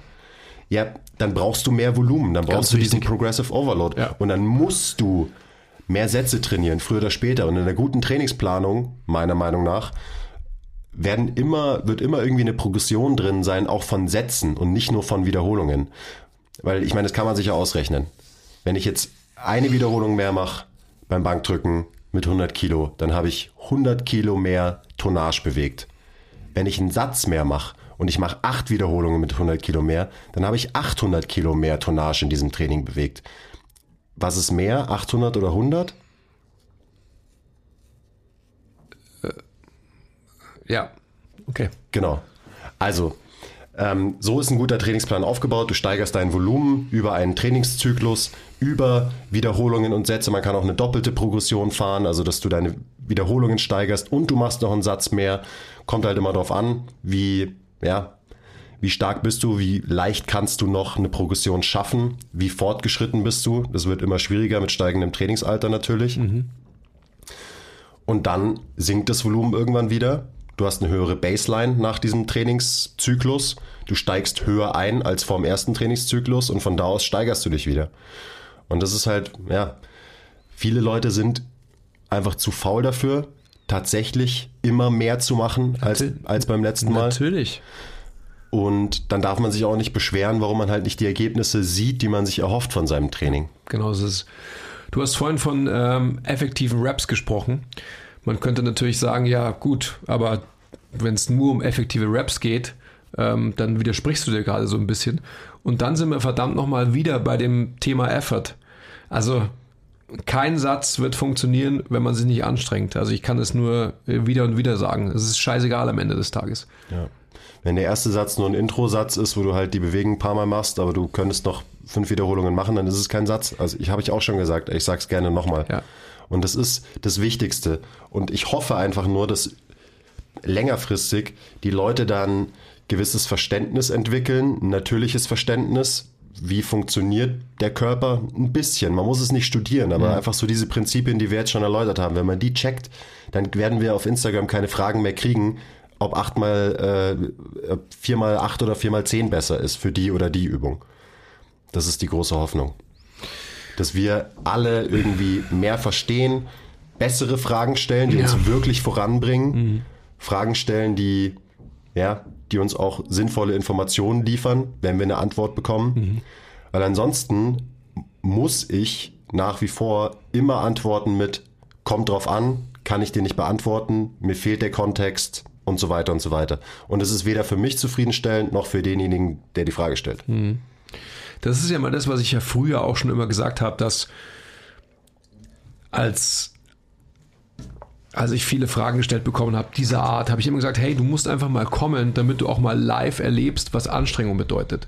ja, dann brauchst du mehr Volumen, dann brauchst Ganz du diesen Progressive Overload ja. und dann musst du mehr Sätze trainieren, früher oder später. Und in der guten Trainingsplanung, meiner Meinung nach, werden immer, wird immer irgendwie eine Progression drin sein, auch von Sätzen und nicht nur von Wiederholungen. Weil ich meine, das kann man sich ja ausrechnen. Wenn ich jetzt eine Wiederholung mehr mache, beim Bankdrücken mit 100 Kilo, dann habe ich 100 Kilo mehr Tonnage bewegt. Wenn ich einen Satz mehr mache und ich mache acht Wiederholungen mit 100 Kilo mehr, dann habe ich 800 Kilo mehr Tonnage in diesem Training bewegt. Was ist mehr, 800 oder 100? Äh, ja, okay. Genau. Also, ähm, so ist ein guter Trainingsplan aufgebaut. Du steigerst dein Volumen über einen Trainingszyklus, über Wiederholungen und Sätze. Man kann auch eine doppelte Progression fahren, also dass du deine Wiederholungen steigerst und du machst noch einen Satz mehr. Kommt halt immer darauf an, wie, ja, wie stark bist du, wie leicht kannst du noch eine Progression schaffen, wie fortgeschritten bist du. Das wird immer schwieriger mit steigendem Trainingsalter natürlich. Mhm. Und dann sinkt das Volumen irgendwann wieder du hast eine höhere Baseline nach diesem Trainingszyklus, du steigst höher ein als vorm ersten Trainingszyklus und von da aus steigerst du dich wieder. Und das ist halt, ja, viele Leute sind einfach zu faul dafür, tatsächlich immer mehr zu machen als, als beim letzten Mal. Natürlich. Und dann darf man sich auch nicht beschweren, warum man halt nicht die Ergebnisse sieht, die man sich erhofft von seinem Training. Genau, es ist. Du hast vorhin von ähm, effektiven Raps gesprochen. Man könnte natürlich sagen, ja gut, aber wenn es nur um effektive Raps geht, ähm, dann widersprichst du dir gerade so ein bisschen. Und dann sind wir verdammt nochmal wieder bei dem Thema Effort. Also kein Satz wird funktionieren, wenn man sich nicht anstrengt. Also ich kann es nur wieder und wieder sagen. Es ist scheißegal am Ende des Tages. Ja. Wenn der erste Satz nur ein Intro-Satz ist, wo du halt die Bewegung ein paar Mal machst, aber du könntest noch fünf Wiederholungen machen, dann ist es kein Satz. Also ich habe ich auch schon gesagt, ich sage es gerne nochmal. Ja. Und das ist das Wichtigste. Und ich hoffe einfach nur, dass längerfristig die Leute dann gewisses Verständnis entwickeln, ein natürliches Verständnis, wie funktioniert der Körper ein bisschen. Man muss es nicht studieren, aber mhm. einfach so diese Prinzipien, die wir jetzt schon erläutert haben. Wenn man die checkt, dann werden wir auf Instagram keine Fragen mehr kriegen, ob achtmal, äh, viermal acht oder viermal zehn besser ist für die oder die Übung. Das ist die große Hoffnung. Dass wir alle irgendwie mehr verstehen, bessere Fragen stellen, die ja. uns wirklich voranbringen, mhm. Fragen stellen, die, ja, die uns auch sinnvolle Informationen liefern, wenn wir eine Antwort bekommen. Mhm. Weil ansonsten muss ich nach wie vor immer antworten mit, kommt drauf an, kann ich dir nicht beantworten, mir fehlt der Kontext, und so weiter und so weiter. Und es ist weder für mich zufriedenstellend noch für denjenigen, der die Frage stellt. Hm. Das ist ja mal das, was ich ja früher auch schon immer gesagt habe, dass als als ich viele Fragen gestellt bekommen habe, dieser Art, habe ich immer gesagt, hey, du musst einfach mal kommen, damit du auch mal live erlebst, was Anstrengung bedeutet.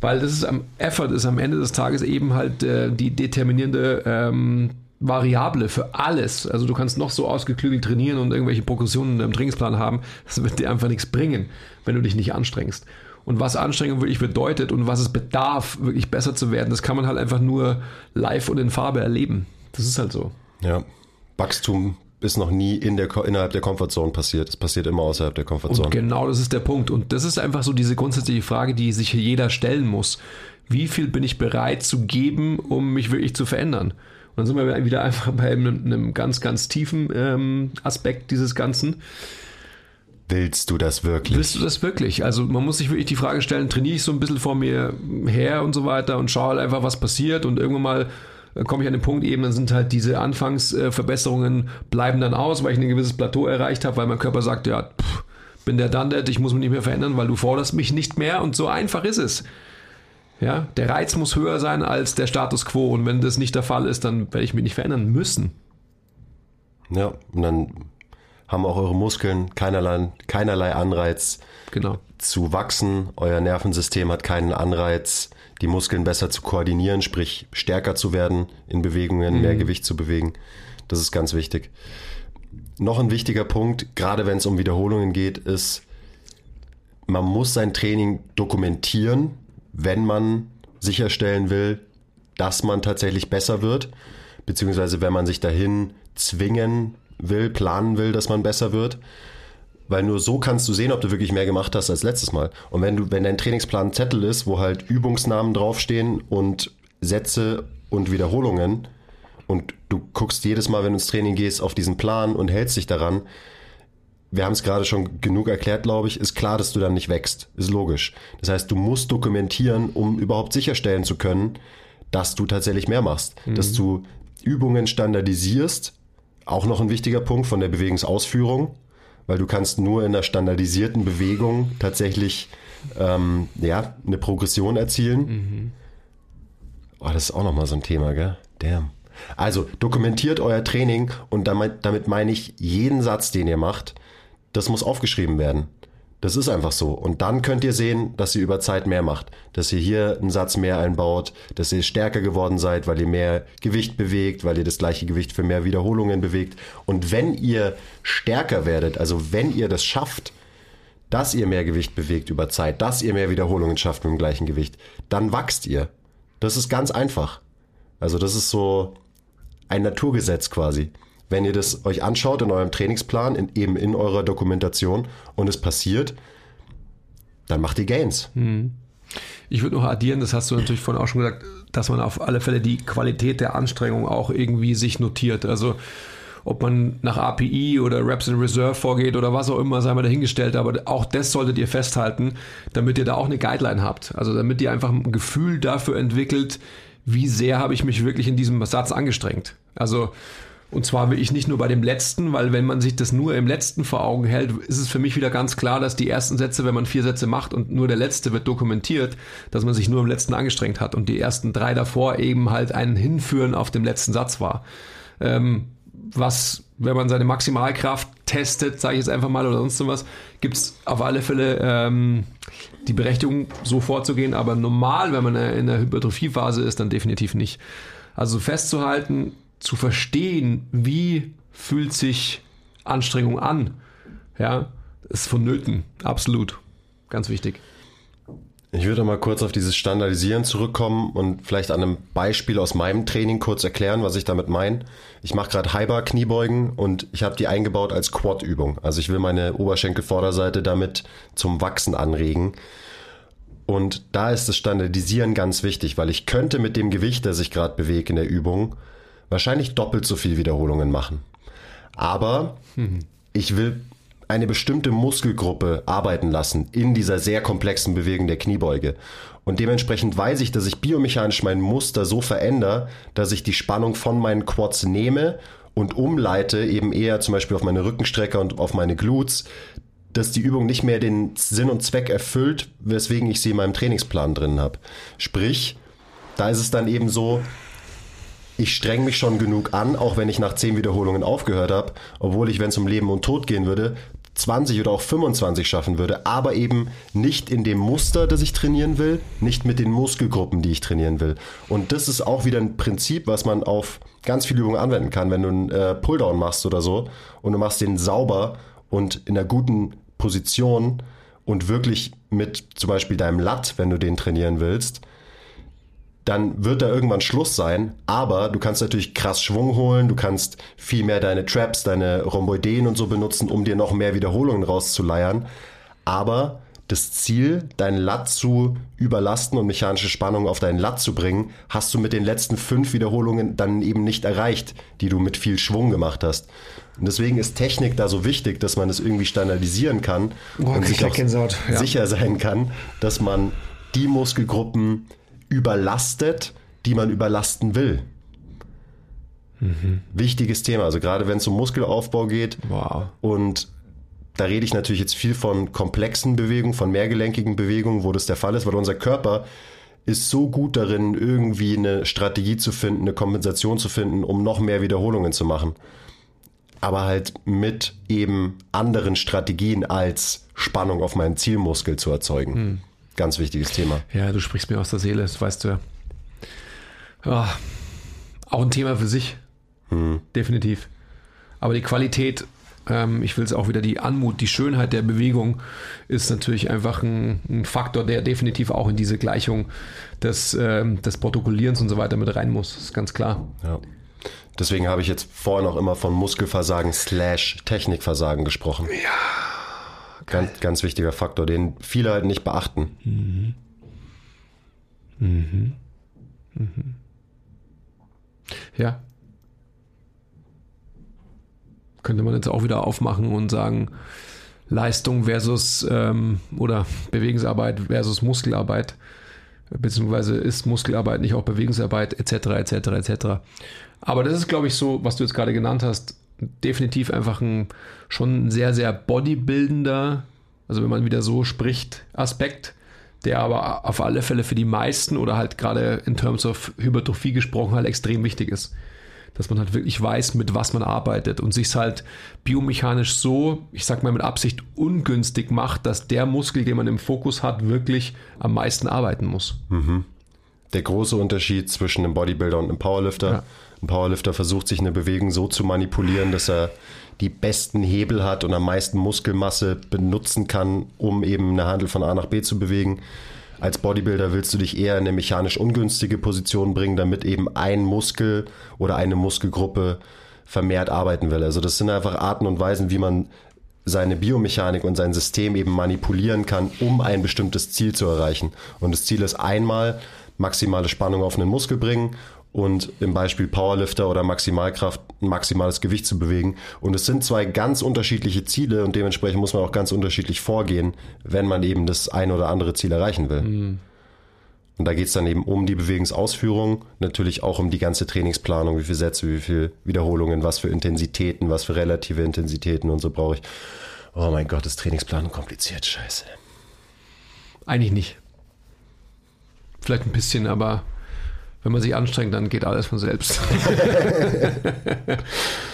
Weil das ist am Effort ist am Ende des Tages eben halt äh, die determinierende ähm, Variable für alles. Also du kannst noch so ausgeklügelt trainieren und irgendwelche Progressionen im Trainingsplan haben. Das wird dir einfach nichts bringen, wenn du dich nicht anstrengst. Und was Anstrengung wirklich bedeutet und was es bedarf, wirklich besser zu werden, das kann man halt einfach nur live und in Farbe erleben. Das ist halt so. Ja. Wachstum ist noch nie in der, innerhalb der Comfortzone passiert. Es passiert immer außerhalb der Comfortzone. Und genau das ist der Punkt. Und das ist einfach so diese grundsätzliche Frage, die sich jeder stellen muss. Wie viel bin ich bereit zu geben, um mich wirklich zu verändern? Dann sind wir wieder einfach bei einem, einem ganz, ganz tiefen ähm, Aspekt dieses Ganzen. Willst du das wirklich? Willst du das wirklich? Also man muss sich wirklich die Frage stellen, trainiere ich so ein bisschen vor mir her und so weiter und schaue halt einfach, was passiert und irgendwann mal äh, komme ich an den Punkt eben, dann sind halt diese Anfangsverbesserungen bleiben dann aus, weil ich ein gewisses Plateau erreicht habe, weil mein Körper sagt, ja, pff, bin der dann ich muss mich nicht mehr verändern, weil du forderst mich nicht mehr und so einfach ist es. Ja, der Reiz muss höher sein als der Status quo und wenn das nicht der Fall ist, dann werde ich mich nicht verändern müssen. Ja, und dann haben auch eure Muskeln keinerlei, keinerlei Anreiz genau. zu wachsen. Euer Nervensystem hat keinen Anreiz, die Muskeln besser zu koordinieren, sprich stärker zu werden in Bewegungen, mhm. mehr Gewicht zu bewegen. Das ist ganz wichtig. Noch ein wichtiger Punkt, gerade wenn es um Wiederholungen geht, ist, man muss sein Training dokumentieren wenn man sicherstellen will, dass man tatsächlich besser wird, beziehungsweise wenn man sich dahin zwingen will, planen will, dass man besser wird. Weil nur so kannst du sehen, ob du wirklich mehr gemacht hast als letztes Mal. Und wenn du, wenn dein Trainingsplan Zettel ist, wo halt Übungsnamen draufstehen und Sätze und Wiederholungen und du guckst jedes Mal, wenn du ins Training gehst, auf diesen Plan und hältst dich daran, wir haben es gerade schon genug erklärt, glaube ich, ist klar, dass du dann nicht wächst. Ist logisch. Das heißt, du musst dokumentieren, um überhaupt sicherstellen zu können, dass du tatsächlich mehr machst. Mhm. Dass du Übungen standardisierst, auch noch ein wichtiger Punkt von der Bewegungsausführung, weil du kannst nur in einer standardisierten Bewegung tatsächlich ähm, ja, eine Progression erzielen. Mhm. Oh, das ist auch nochmal so ein Thema, gell? Damn. Also dokumentiert euer Training und damit, damit meine ich jeden Satz, den ihr macht, das muss aufgeschrieben werden. Das ist einfach so. Und dann könnt ihr sehen, dass ihr über Zeit mehr macht. Dass ihr hier einen Satz mehr einbaut, dass ihr stärker geworden seid, weil ihr mehr Gewicht bewegt, weil ihr das gleiche Gewicht für mehr Wiederholungen bewegt. Und wenn ihr stärker werdet, also wenn ihr das schafft, dass ihr mehr Gewicht bewegt über Zeit, dass ihr mehr Wiederholungen schafft mit dem gleichen Gewicht, dann wachst ihr. Das ist ganz einfach. Also das ist so ein Naturgesetz quasi. Wenn ihr das euch anschaut in eurem Trainingsplan, in, eben in eurer Dokumentation und es passiert, dann macht ihr Gains. Ich würde noch addieren, das hast du natürlich vorhin auch schon gesagt, dass man auf alle Fälle die Qualität der Anstrengung auch irgendwie sich notiert. Also ob man nach API oder Reps in Reserve vorgeht oder was auch immer, sei mal dahingestellt, aber auch das solltet ihr festhalten, damit ihr da auch eine Guideline habt. Also damit ihr einfach ein Gefühl dafür entwickelt, wie sehr habe ich mich wirklich in diesem Satz angestrengt. Also und zwar will ich nicht nur bei dem letzten, weil wenn man sich das nur im letzten vor Augen hält, ist es für mich wieder ganz klar, dass die ersten Sätze, wenn man vier Sätze macht und nur der letzte wird dokumentiert, dass man sich nur im letzten angestrengt hat und die ersten drei davor eben halt ein Hinführen auf dem letzten Satz war. Ähm, was, wenn man seine Maximalkraft testet, sage ich jetzt einfach mal, oder sonst was, gibt es auf alle Fälle ähm, die Berechtigung, so vorzugehen, aber normal, wenn man in der Hypertrophiephase ist, dann definitiv nicht. Also festzuhalten, zu verstehen, wie fühlt sich Anstrengung an, ja, ist vonnöten, absolut, ganz wichtig. Ich würde mal kurz auf dieses Standardisieren zurückkommen und vielleicht an einem Beispiel aus meinem Training kurz erklären, was ich damit meine. Ich mache gerade Highbar Kniebeugen und ich habe die eingebaut als Quad-Übung. Also ich will meine Oberschenkelvorderseite damit zum Wachsen anregen. Und da ist das Standardisieren ganz wichtig, weil ich könnte mit dem Gewicht, das ich gerade bewege in der Übung, wahrscheinlich doppelt so viel Wiederholungen machen. Aber mhm. ich will eine bestimmte Muskelgruppe arbeiten lassen in dieser sehr komplexen Bewegung der Kniebeuge. Und dementsprechend weiß ich, dass ich biomechanisch mein Muster so verändere, dass ich die Spannung von meinen Quads nehme und umleite eben eher zum Beispiel auf meine Rückenstrecke und auf meine Glutes, dass die Übung nicht mehr den Sinn und Zweck erfüllt, weswegen ich sie in meinem Trainingsplan drin habe. Sprich, da ist es dann eben so, ich streng mich schon genug an, auch wenn ich nach zehn Wiederholungen aufgehört habe, obwohl ich, wenn es um Leben und Tod gehen würde, 20 oder auch 25 schaffen würde, aber eben nicht in dem Muster, das ich trainieren will, nicht mit den Muskelgruppen, die ich trainieren will. Und das ist auch wieder ein Prinzip, was man auf ganz viele Übungen anwenden kann, wenn du einen äh, Pulldown machst oder so und du machst den sauber und in einer guten Position und wirklich mit zum Beispiel deinem Lat, wenn du den trainieren willst, dann wird da irgendwann Schluss sein. Aber du kannst natürlich krass Schwung holen, du kannst viel mehr deine Traps, deine Rhomboideen und so benutzen, um dir noch mehr Wiederholungen rauszuleiern. Aber das Ziel, deinen Lat zu überlasten und mechanische Spannung auf deinen Lat zu bringen, hast du mit den letzten fünf Wiederholungen dann eben nicht erreicht, die du mit viel Schwung gemacht hast. Und deswegen ist Technik da so wichtig, dass man es irgendwie standardisieren kann Boah, und sich auch ja. sicher sein kann, dass man die Muskelgruppen überlastet, die man überlasten will. Mhm. Wichtiges Thema, also gerade wenn es um Muskelaufbau geht. Wow. Und da rede ich natürlich jetzt viel von komplexen Bewegungen, von mehrgelenkigen Bewegungen, wo das der Fall ist, weil unser Körper ist so gut darin, irgendwie eine Strategie zu finden, eine Kompensation zu finden, um noch mehr Wiederholungen zu machen. Aber halt mit eben anderen Strategien als Spannung auf meinen Zielmuskel zu erzeugen. Hm. Ganz wichtiges Thema. Ja, du sprichst mir aus der Seele, das weißt du ja. ja auch ein Thema für sich. Hm. Definitiv. Aber die Qualität, ähm, ich will es auch wieder, die Anmut, die Schönheit der Bewegung ist natürlich einfach ein, ein Faktor, der definitiv auch in diese Gleichung des, ähm, des Protokollierens und so weiter mit rein muss. Ist ganz klar. Ja. Deswegen habe ich jetzt vorhin auch immer von Muskelversagen slash Technikversagen gesprochen. Ja Ganz, ganz wichtiger Faktor, den viele halt nicht beachten. Mhm. Mhm. Mhm. Ja. Könnte man jetzt auch wieder aufmachen und sagen, Leistung versus ähm, oder Bewegungsarbeit versus Muskelarbeit, beziehungsweise ist Muskelarbeit nicht auch Bewegungsarbeit, etc., etc., etc. Aber das ist, glaube ich, so, was du jetzt gerade genannt hast, definitiv einfach ein schon sehr, sehr bodybuildender, also wenn man wieder so spricht, Aspekt, der aber auf alle Fälle für die meisten oder halt gerade in Terms of Hypertrophie gesprochen halt extrem wichtig ist. Dass man halt wirklich weiß, mit was man arbeitet und sich halt biomechanisch so, ich sag mal mit Absicht ungünstig macht, dass der Muskel, den man im Fokus hat, wirklich am meisten arbeiten muss. Mhm. Der große Unterschied zwischen einem Bodybuilder und einem Powerlifter. Ja ein Powerlifter versucht sich eine Bewegung so zu manipulieren, dass er die besten Hebel hat und am meisten Muskelmasse benutzen kann, um eben eine Handel von A nach B zu bewegen. Als Bodybuilder willst du dich eher in eine mechanisch ungünstige Position bringen, damit eben ein Muskel oder eine Muskelgruppe vermehrt arbeiten will. Also das sind einfach Arten und Weisen, wie man seine Biomechanik und sein System eben manipulieren kann, um ein bestimmtes Ziel zu erreichen. Und das Ziel ist einmal maximale Spannung auf einen Muskel bringen und im Beispiel Powerlifter oder Maximalkraft maximales Gewicht zu bewegen. Und es sind zwei ganz unterschiedliche Ziele und dementsprechend muss man auch ganz unterschiedlich vorgehen, wenn man eben das ein oder andere Ziel erreichen will. Mhm. Und da geht es dann eben um die Bewegungsausführung, natürlich auch um die ganze Trainingsplanung, wie viele Sätze, wie viele Wiederholungen, was für Intensitäten, was für relative Intensitäten und so brauche ich. Oh mein Gott, ist Trainingsplanung kompliziert, scheiße. Eigentlich nicht. Vielleicht ein bisschen, aber wenn man sich anstrengt, dann geht alles von selbst.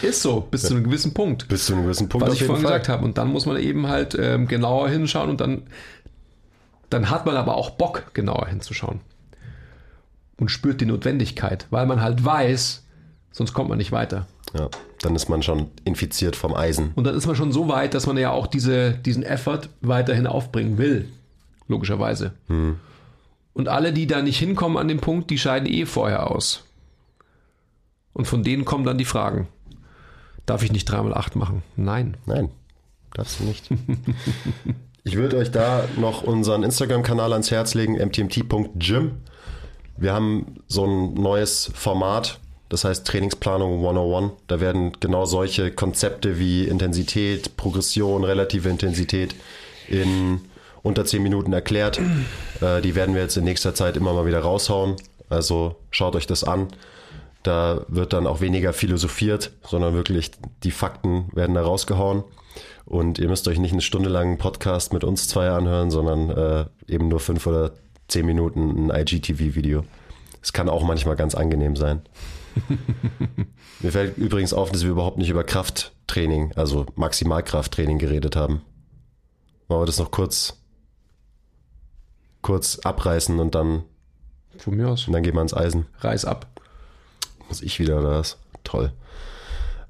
ist so, bis zu einem gewissen Punkt. Bis zu einem gewissen Punkt. Was ich vorhin Fall. gesagt habe. Und dann muss man eben halt ähm, genauer hinschauen und dann, dann hat man aber auch Bock, genauer hinzuschauen. Und spürt die Notwendigkeit, weil man halt weiß, sonst kommt man nicht weiter. Ja, dann ist man schon infiziert vom Eisen. Und dann ist man schon so weit, dass man ja auch diese, diesen Effort weiterhin aufbringen will. Logischerweise. Hm. Und alle, die da nicht hinkommen an den Punkt, die scheiden eh vorher aus. Und von denen kommen dann die Fragen. Darf ich nicht 3x8 machen? Nein. Nein, darfst du nicht. ich würde euch da noch unseren Instagram-Kanal ans Herz legen, mtmt.gym. Wir haben so ein neues Format, das heißt Trainingsplanung 101. Da werden genau solche Konzepte wie Intensität, Progression, relative Intensität in unter 10 Minuten erklärt. Äh, die werden wir jetzt in nächster Zeit immer mal wieder raushauen. Also schaut euch das an. Da wird dann auch weniger philosophiert, sondern wirklich die Fakten werden da rausgehauen. Und ihr müsst euch nicht eine Stunde lang einen Podcast mit uns zwei anhören, sondern äh, eben nur fünf oder zehn Minuten ein IGTV-Video. Es kann auch manchmal ganz angenehm sein. Mir fällt übrigens auf, dass wir überhaupt nicht über Krafttraining, also Maximalkrafttraining geredet haben. Wollen wir das noch kurz kurz abreißen und dann. Von mir aus. Und dann gehen wir ins Eisen. Reiß ab. Muss ich wieder oder was? Toll.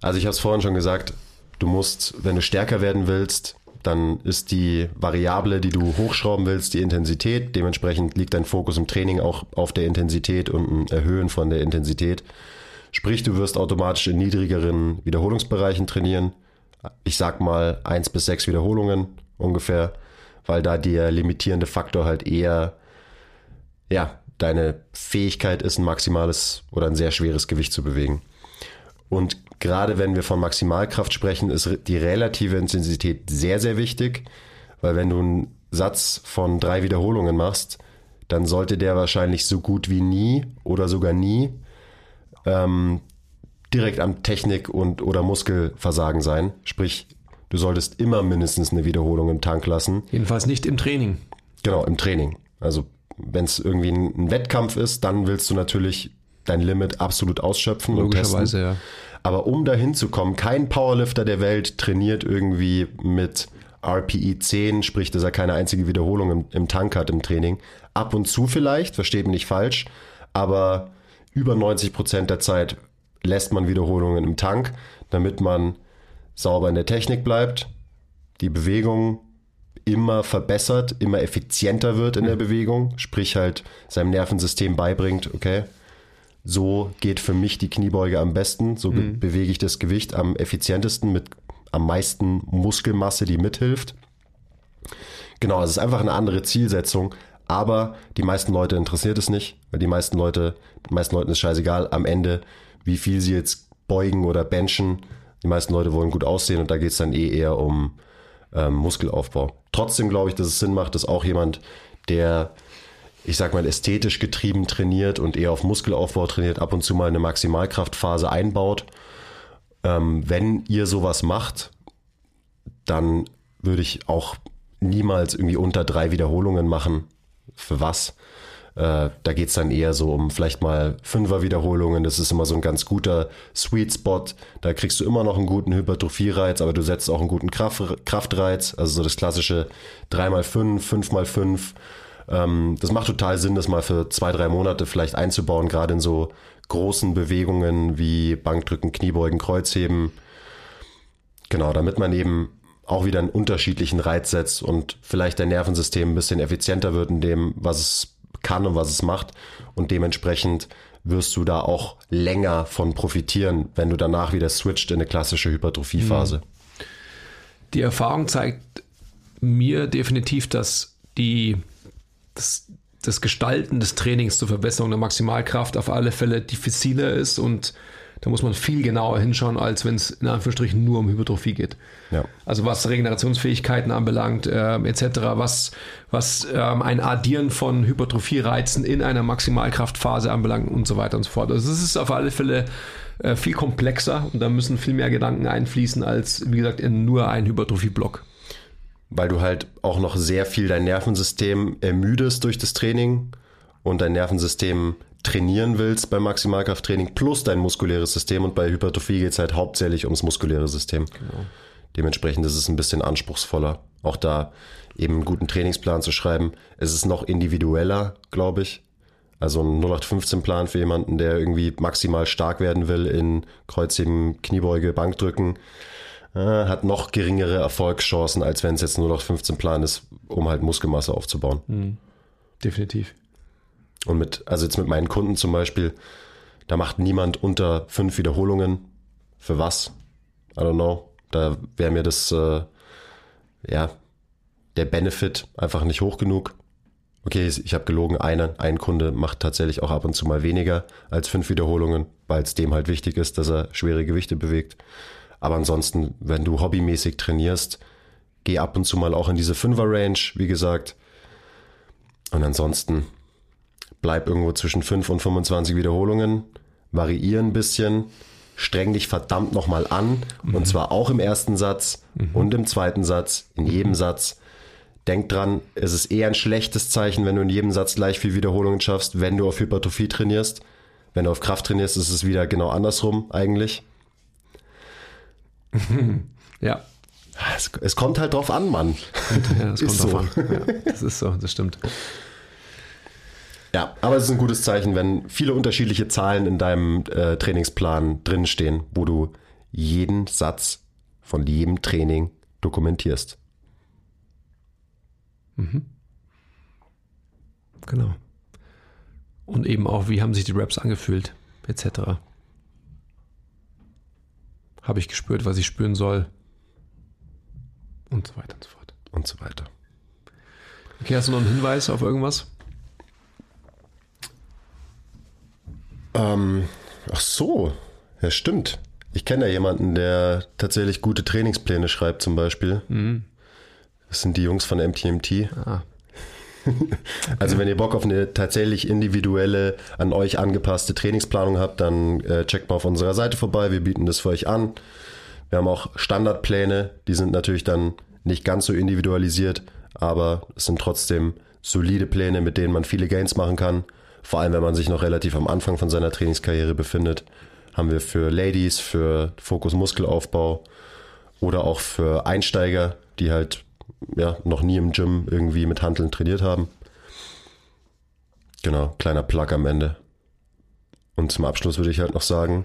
Also ich habe es vorhin schon gesagt, du musst, wenn du stärker werden willst, dann ist die Variable, die du hochschrauben willst, die Intensität. Dementsprechend liegt dein Fokus im Training auch auf der Intensität und ein Erhöhen von der Intensität. Sprich, du wirst automatisch in niedrigeren Wiederholungsbereichen trainieren. Ich sag mal eins bis sechs Wiederholungen ungefähr weil da der limitierende Faktor halt eher, ja, deine Fähigkeit ist, ein maximales oder ein sehr schweres Gewicht zu bewegen. Und gerade wenn wir von Maximalkraft sprechen, ist die relative Intensität sehr, sehr wichtig, weil wenn du einen Satz von drei Wiederholungen machst, dann sollte der wahrscheinlich so gut wie nie oder sogar nie ähm, direkt am Technik- und oder Muskelversagen sein. Sprich, Du solltest immer mindestens eine Wiederholung im Tank lassen. Jedenfalls nicht im Training. Genau, im Training. Also wenn es irgendwie ein, Wettkampf ist, dann willst du natürlich dein Limit absolut ausschöpfen und testen. Ja. Aber um dahin zu kommen, kein Powerlifter der Welt trainiert irgendwie mit RPE 10, sprich, dass er keine einzige Wiederholung im, im Tank hat im Training. Ab und zu vielleicht, versteht mich nicht falsch, aber über 90 Prozent der Zeit lässt man Wiederholungen im Tank, damit man sauber in der Technik bleibt, die Bewegung immer verbessert, immer effizienter wird in der Bewegung, sprich halt seinem Nervensystem beibringt, okay, so geht für mich die Kniebeuge am besten, so mhm. bewege ich das Gewicht am effizientesten mit am meisten Muskelmasse, die mithilft. Genau, es ist einfach eine andere Zielsetzung, aber die meisten Leute interessiert es nicht, weil die meisten Leute, die meisten Leuten ist scheißegal am Ende, wie viel sie jetzt beugen oder benchen, die meisten Leute wollen gut aussehen und da geht es dann eh eher um ähm, Muskelaufbau. Trotzdem glaube ich, dass es Sinn macht, dass auch jemand, der, ich sag mal, ästhetisch getrieben trainiert und eher auf Muskelaufbau trainiert, ab und zu mal eine Maximalkraftphase einbaut. Ähm, wenn ihr sowas macht, dann würde ich auch niemals irgendwie unter drei Wiederholungen machen. Für was? Äh, da geht es dann eher so um vielleicht mal Fünfer-Wiederholungen. Das ist immer so ein ganz guter Sweet Spot. Da kriegst du immer noch einen guten Hypertrophie-Reiz, aber du setzt auch einen guten Kraft Kraftreiz. Also so das klassische 3x5, 5x5. Ähm, das macht total Sinn, das mal für zwei, drei Monate vielleicht einzubauen, gerade in so großen Bewegungen wie Bankdrücken, Kniebeugen, Kreuzheben. Genau, damit man eben auch wieder einen unterschiedlichen Reiz setzt und vielleicht dein Nervensystem ein bisschen effizienter wird in dem, was es kann und was es macht und dementsprechend wirst du da auch länger von profitieren, wenn du danach wieder switcht in eine klassische Hypertrophiephase. Die Erfahrung zeigt mir definitiv, dass die, das, das Gestalten des Trainings zur Verbesserung der Maximalkraft auf alle Fälle diffiziler ist und da muss man viel genauer hinschauen, als wenn es in Anführungsstrichen nur um Hypertrophie geht. Ja. Also was Regenerationsfähigkeiten anbelangt, äh, etc., was, was ähm, ein Addieren von Hypertrophie-Reizen in einer Maximalkraftphase anbelangt und so weiter und so fort. Also es ist auf alle Fälle äh, viel komplexer und da müssen viel mehr Gedanken einfließen als, wie gesagt, in nur ein Hypertrophie-Block. Weil du halt auch noch sehr viel dein Nervensystem ermüdest durch das Training und dein Nervensystem trainieren willst beim Maximalkrafttraining plus dein muskuläres System und bei Hypertrophie geht es halt hauptsächlich ums muskuläre System. Genau. Dementsprechend ist es ein bisschen anspruchsvoller, auch da eben einen guten Trainingsplan zu schreiben. Es ist noch individueller, glaube ich. Also ein 0815-Plan für jemanden, der irgendwie maximal stark werden will in Kreuzheben, Kniebeuge, Bankdrücken, äh, hat noch geringere Erfolgschancen, als wenn es jetzt ein 0815-Plan ist, um halt Muskelmasse aufzubauen. Mhm. Definitiv. Und mit, also jetzt mit meinen Kunden zum Beispiel, da macht niemand unter fünf Wiederholungen. Für was? I don't know. Da wäre mir das, äh, ja, der Benefit einfach nicht hoch genug. Okay, ich habe gelogen, einer, ein Kunde macht tatsächlich auch ab und zu mal weniger als fünf Wiederholungen, weil es dem halt wichtig ist, dass er schwere Gewichte bewegt. Aber ansonsten, wenn du hobbymäßig trainierst, geh ab und zu mal auch in diese Fünfer-Range, wie gesagt. Und ansonsten bleib irgendwo zwischen 5 und 25 Wiederholungen, variier ein bisschen, streng dich verdammt nochmal an mhm. und zwar auch im ersten Satz mhm. und im zweiten Satz, in jedem mhm. Satz. Denk dran, es ist eher ein schlechtes Zeichen, wenn du in jedem Satz gleich viel Wiederholungen schaffst, wenn du auf Hypertrophie trainierst. Wenn du auf Kraft trainierst, ist es wieder genau andersrum eigentlich. ja. Es, es, kommt halt drauf an, Mann. Ja, es kommt drauf so. an. Ja, das ist so, das stimmt. Ja, aber es ist ein gutes Zeichen, wenn viele unterschiedliche Zahlen in deinem äh, Trainingsplan drinstehen, wo du jeden Satz von jedem Training dokumentierst. Mhm. Genau. Und eben auch, wie haben sich die Raps angefühlt, etc. Habe ich gespürt, was ich spüren soll? Und so weiter und so fort. Und so weiter. Okay, hast du noch einen Hinweis auf irgendwas? Ähm, ach so, ja stimmt. Ich kenne ja jemanden, der tatsächlich gute Trainingspläne schreibt zum Beispiel. Mhm. Das sind die Jungs von MTMT. Ah. Also wenn ihr Bock auf eine tatsächlich individuelle, an euch angepasste Trainingsplanung habt, dann äh, checkt mal auf unserer Seite vorbei. Wir bieten das für euch an. Wir haben auch Standardpläne, die sind natürlich dann nicht ganz so individualisiert, aber es sind trotzdem solide Pläne, mit denen man viele Gains machen kann. Vor allem, wenn man sich noch relativ am Anfang von seiner Trainingskarriere befindet, haben wir für Ladies, für Fokus Muskelaufbau oder auch für Einsteiger, die halt ja, noch nie im Gym irgendwie mit Handeln trainiert haben. Genau, kleiner Plug am Ende. Und zum Abschluss würde ich halt noch sagen,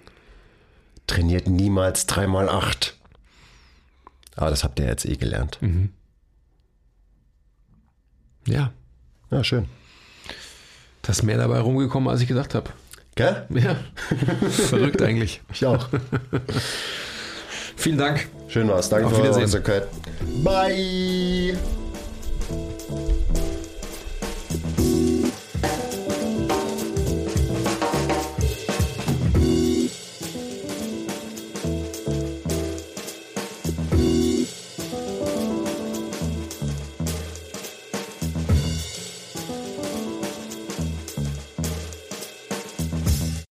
trainiert niemals 3x8. Aber das habt ihr jetzt eh gelernt. Mhm. Ja. Ja, schön. Da ist mehr dabei rumgekommen, als ich gedacht habe. Gell? Ja. Verrückt eigentlich. Ich auch. Vielen Dank. Schön war's. Danke Auf für eure. Bye.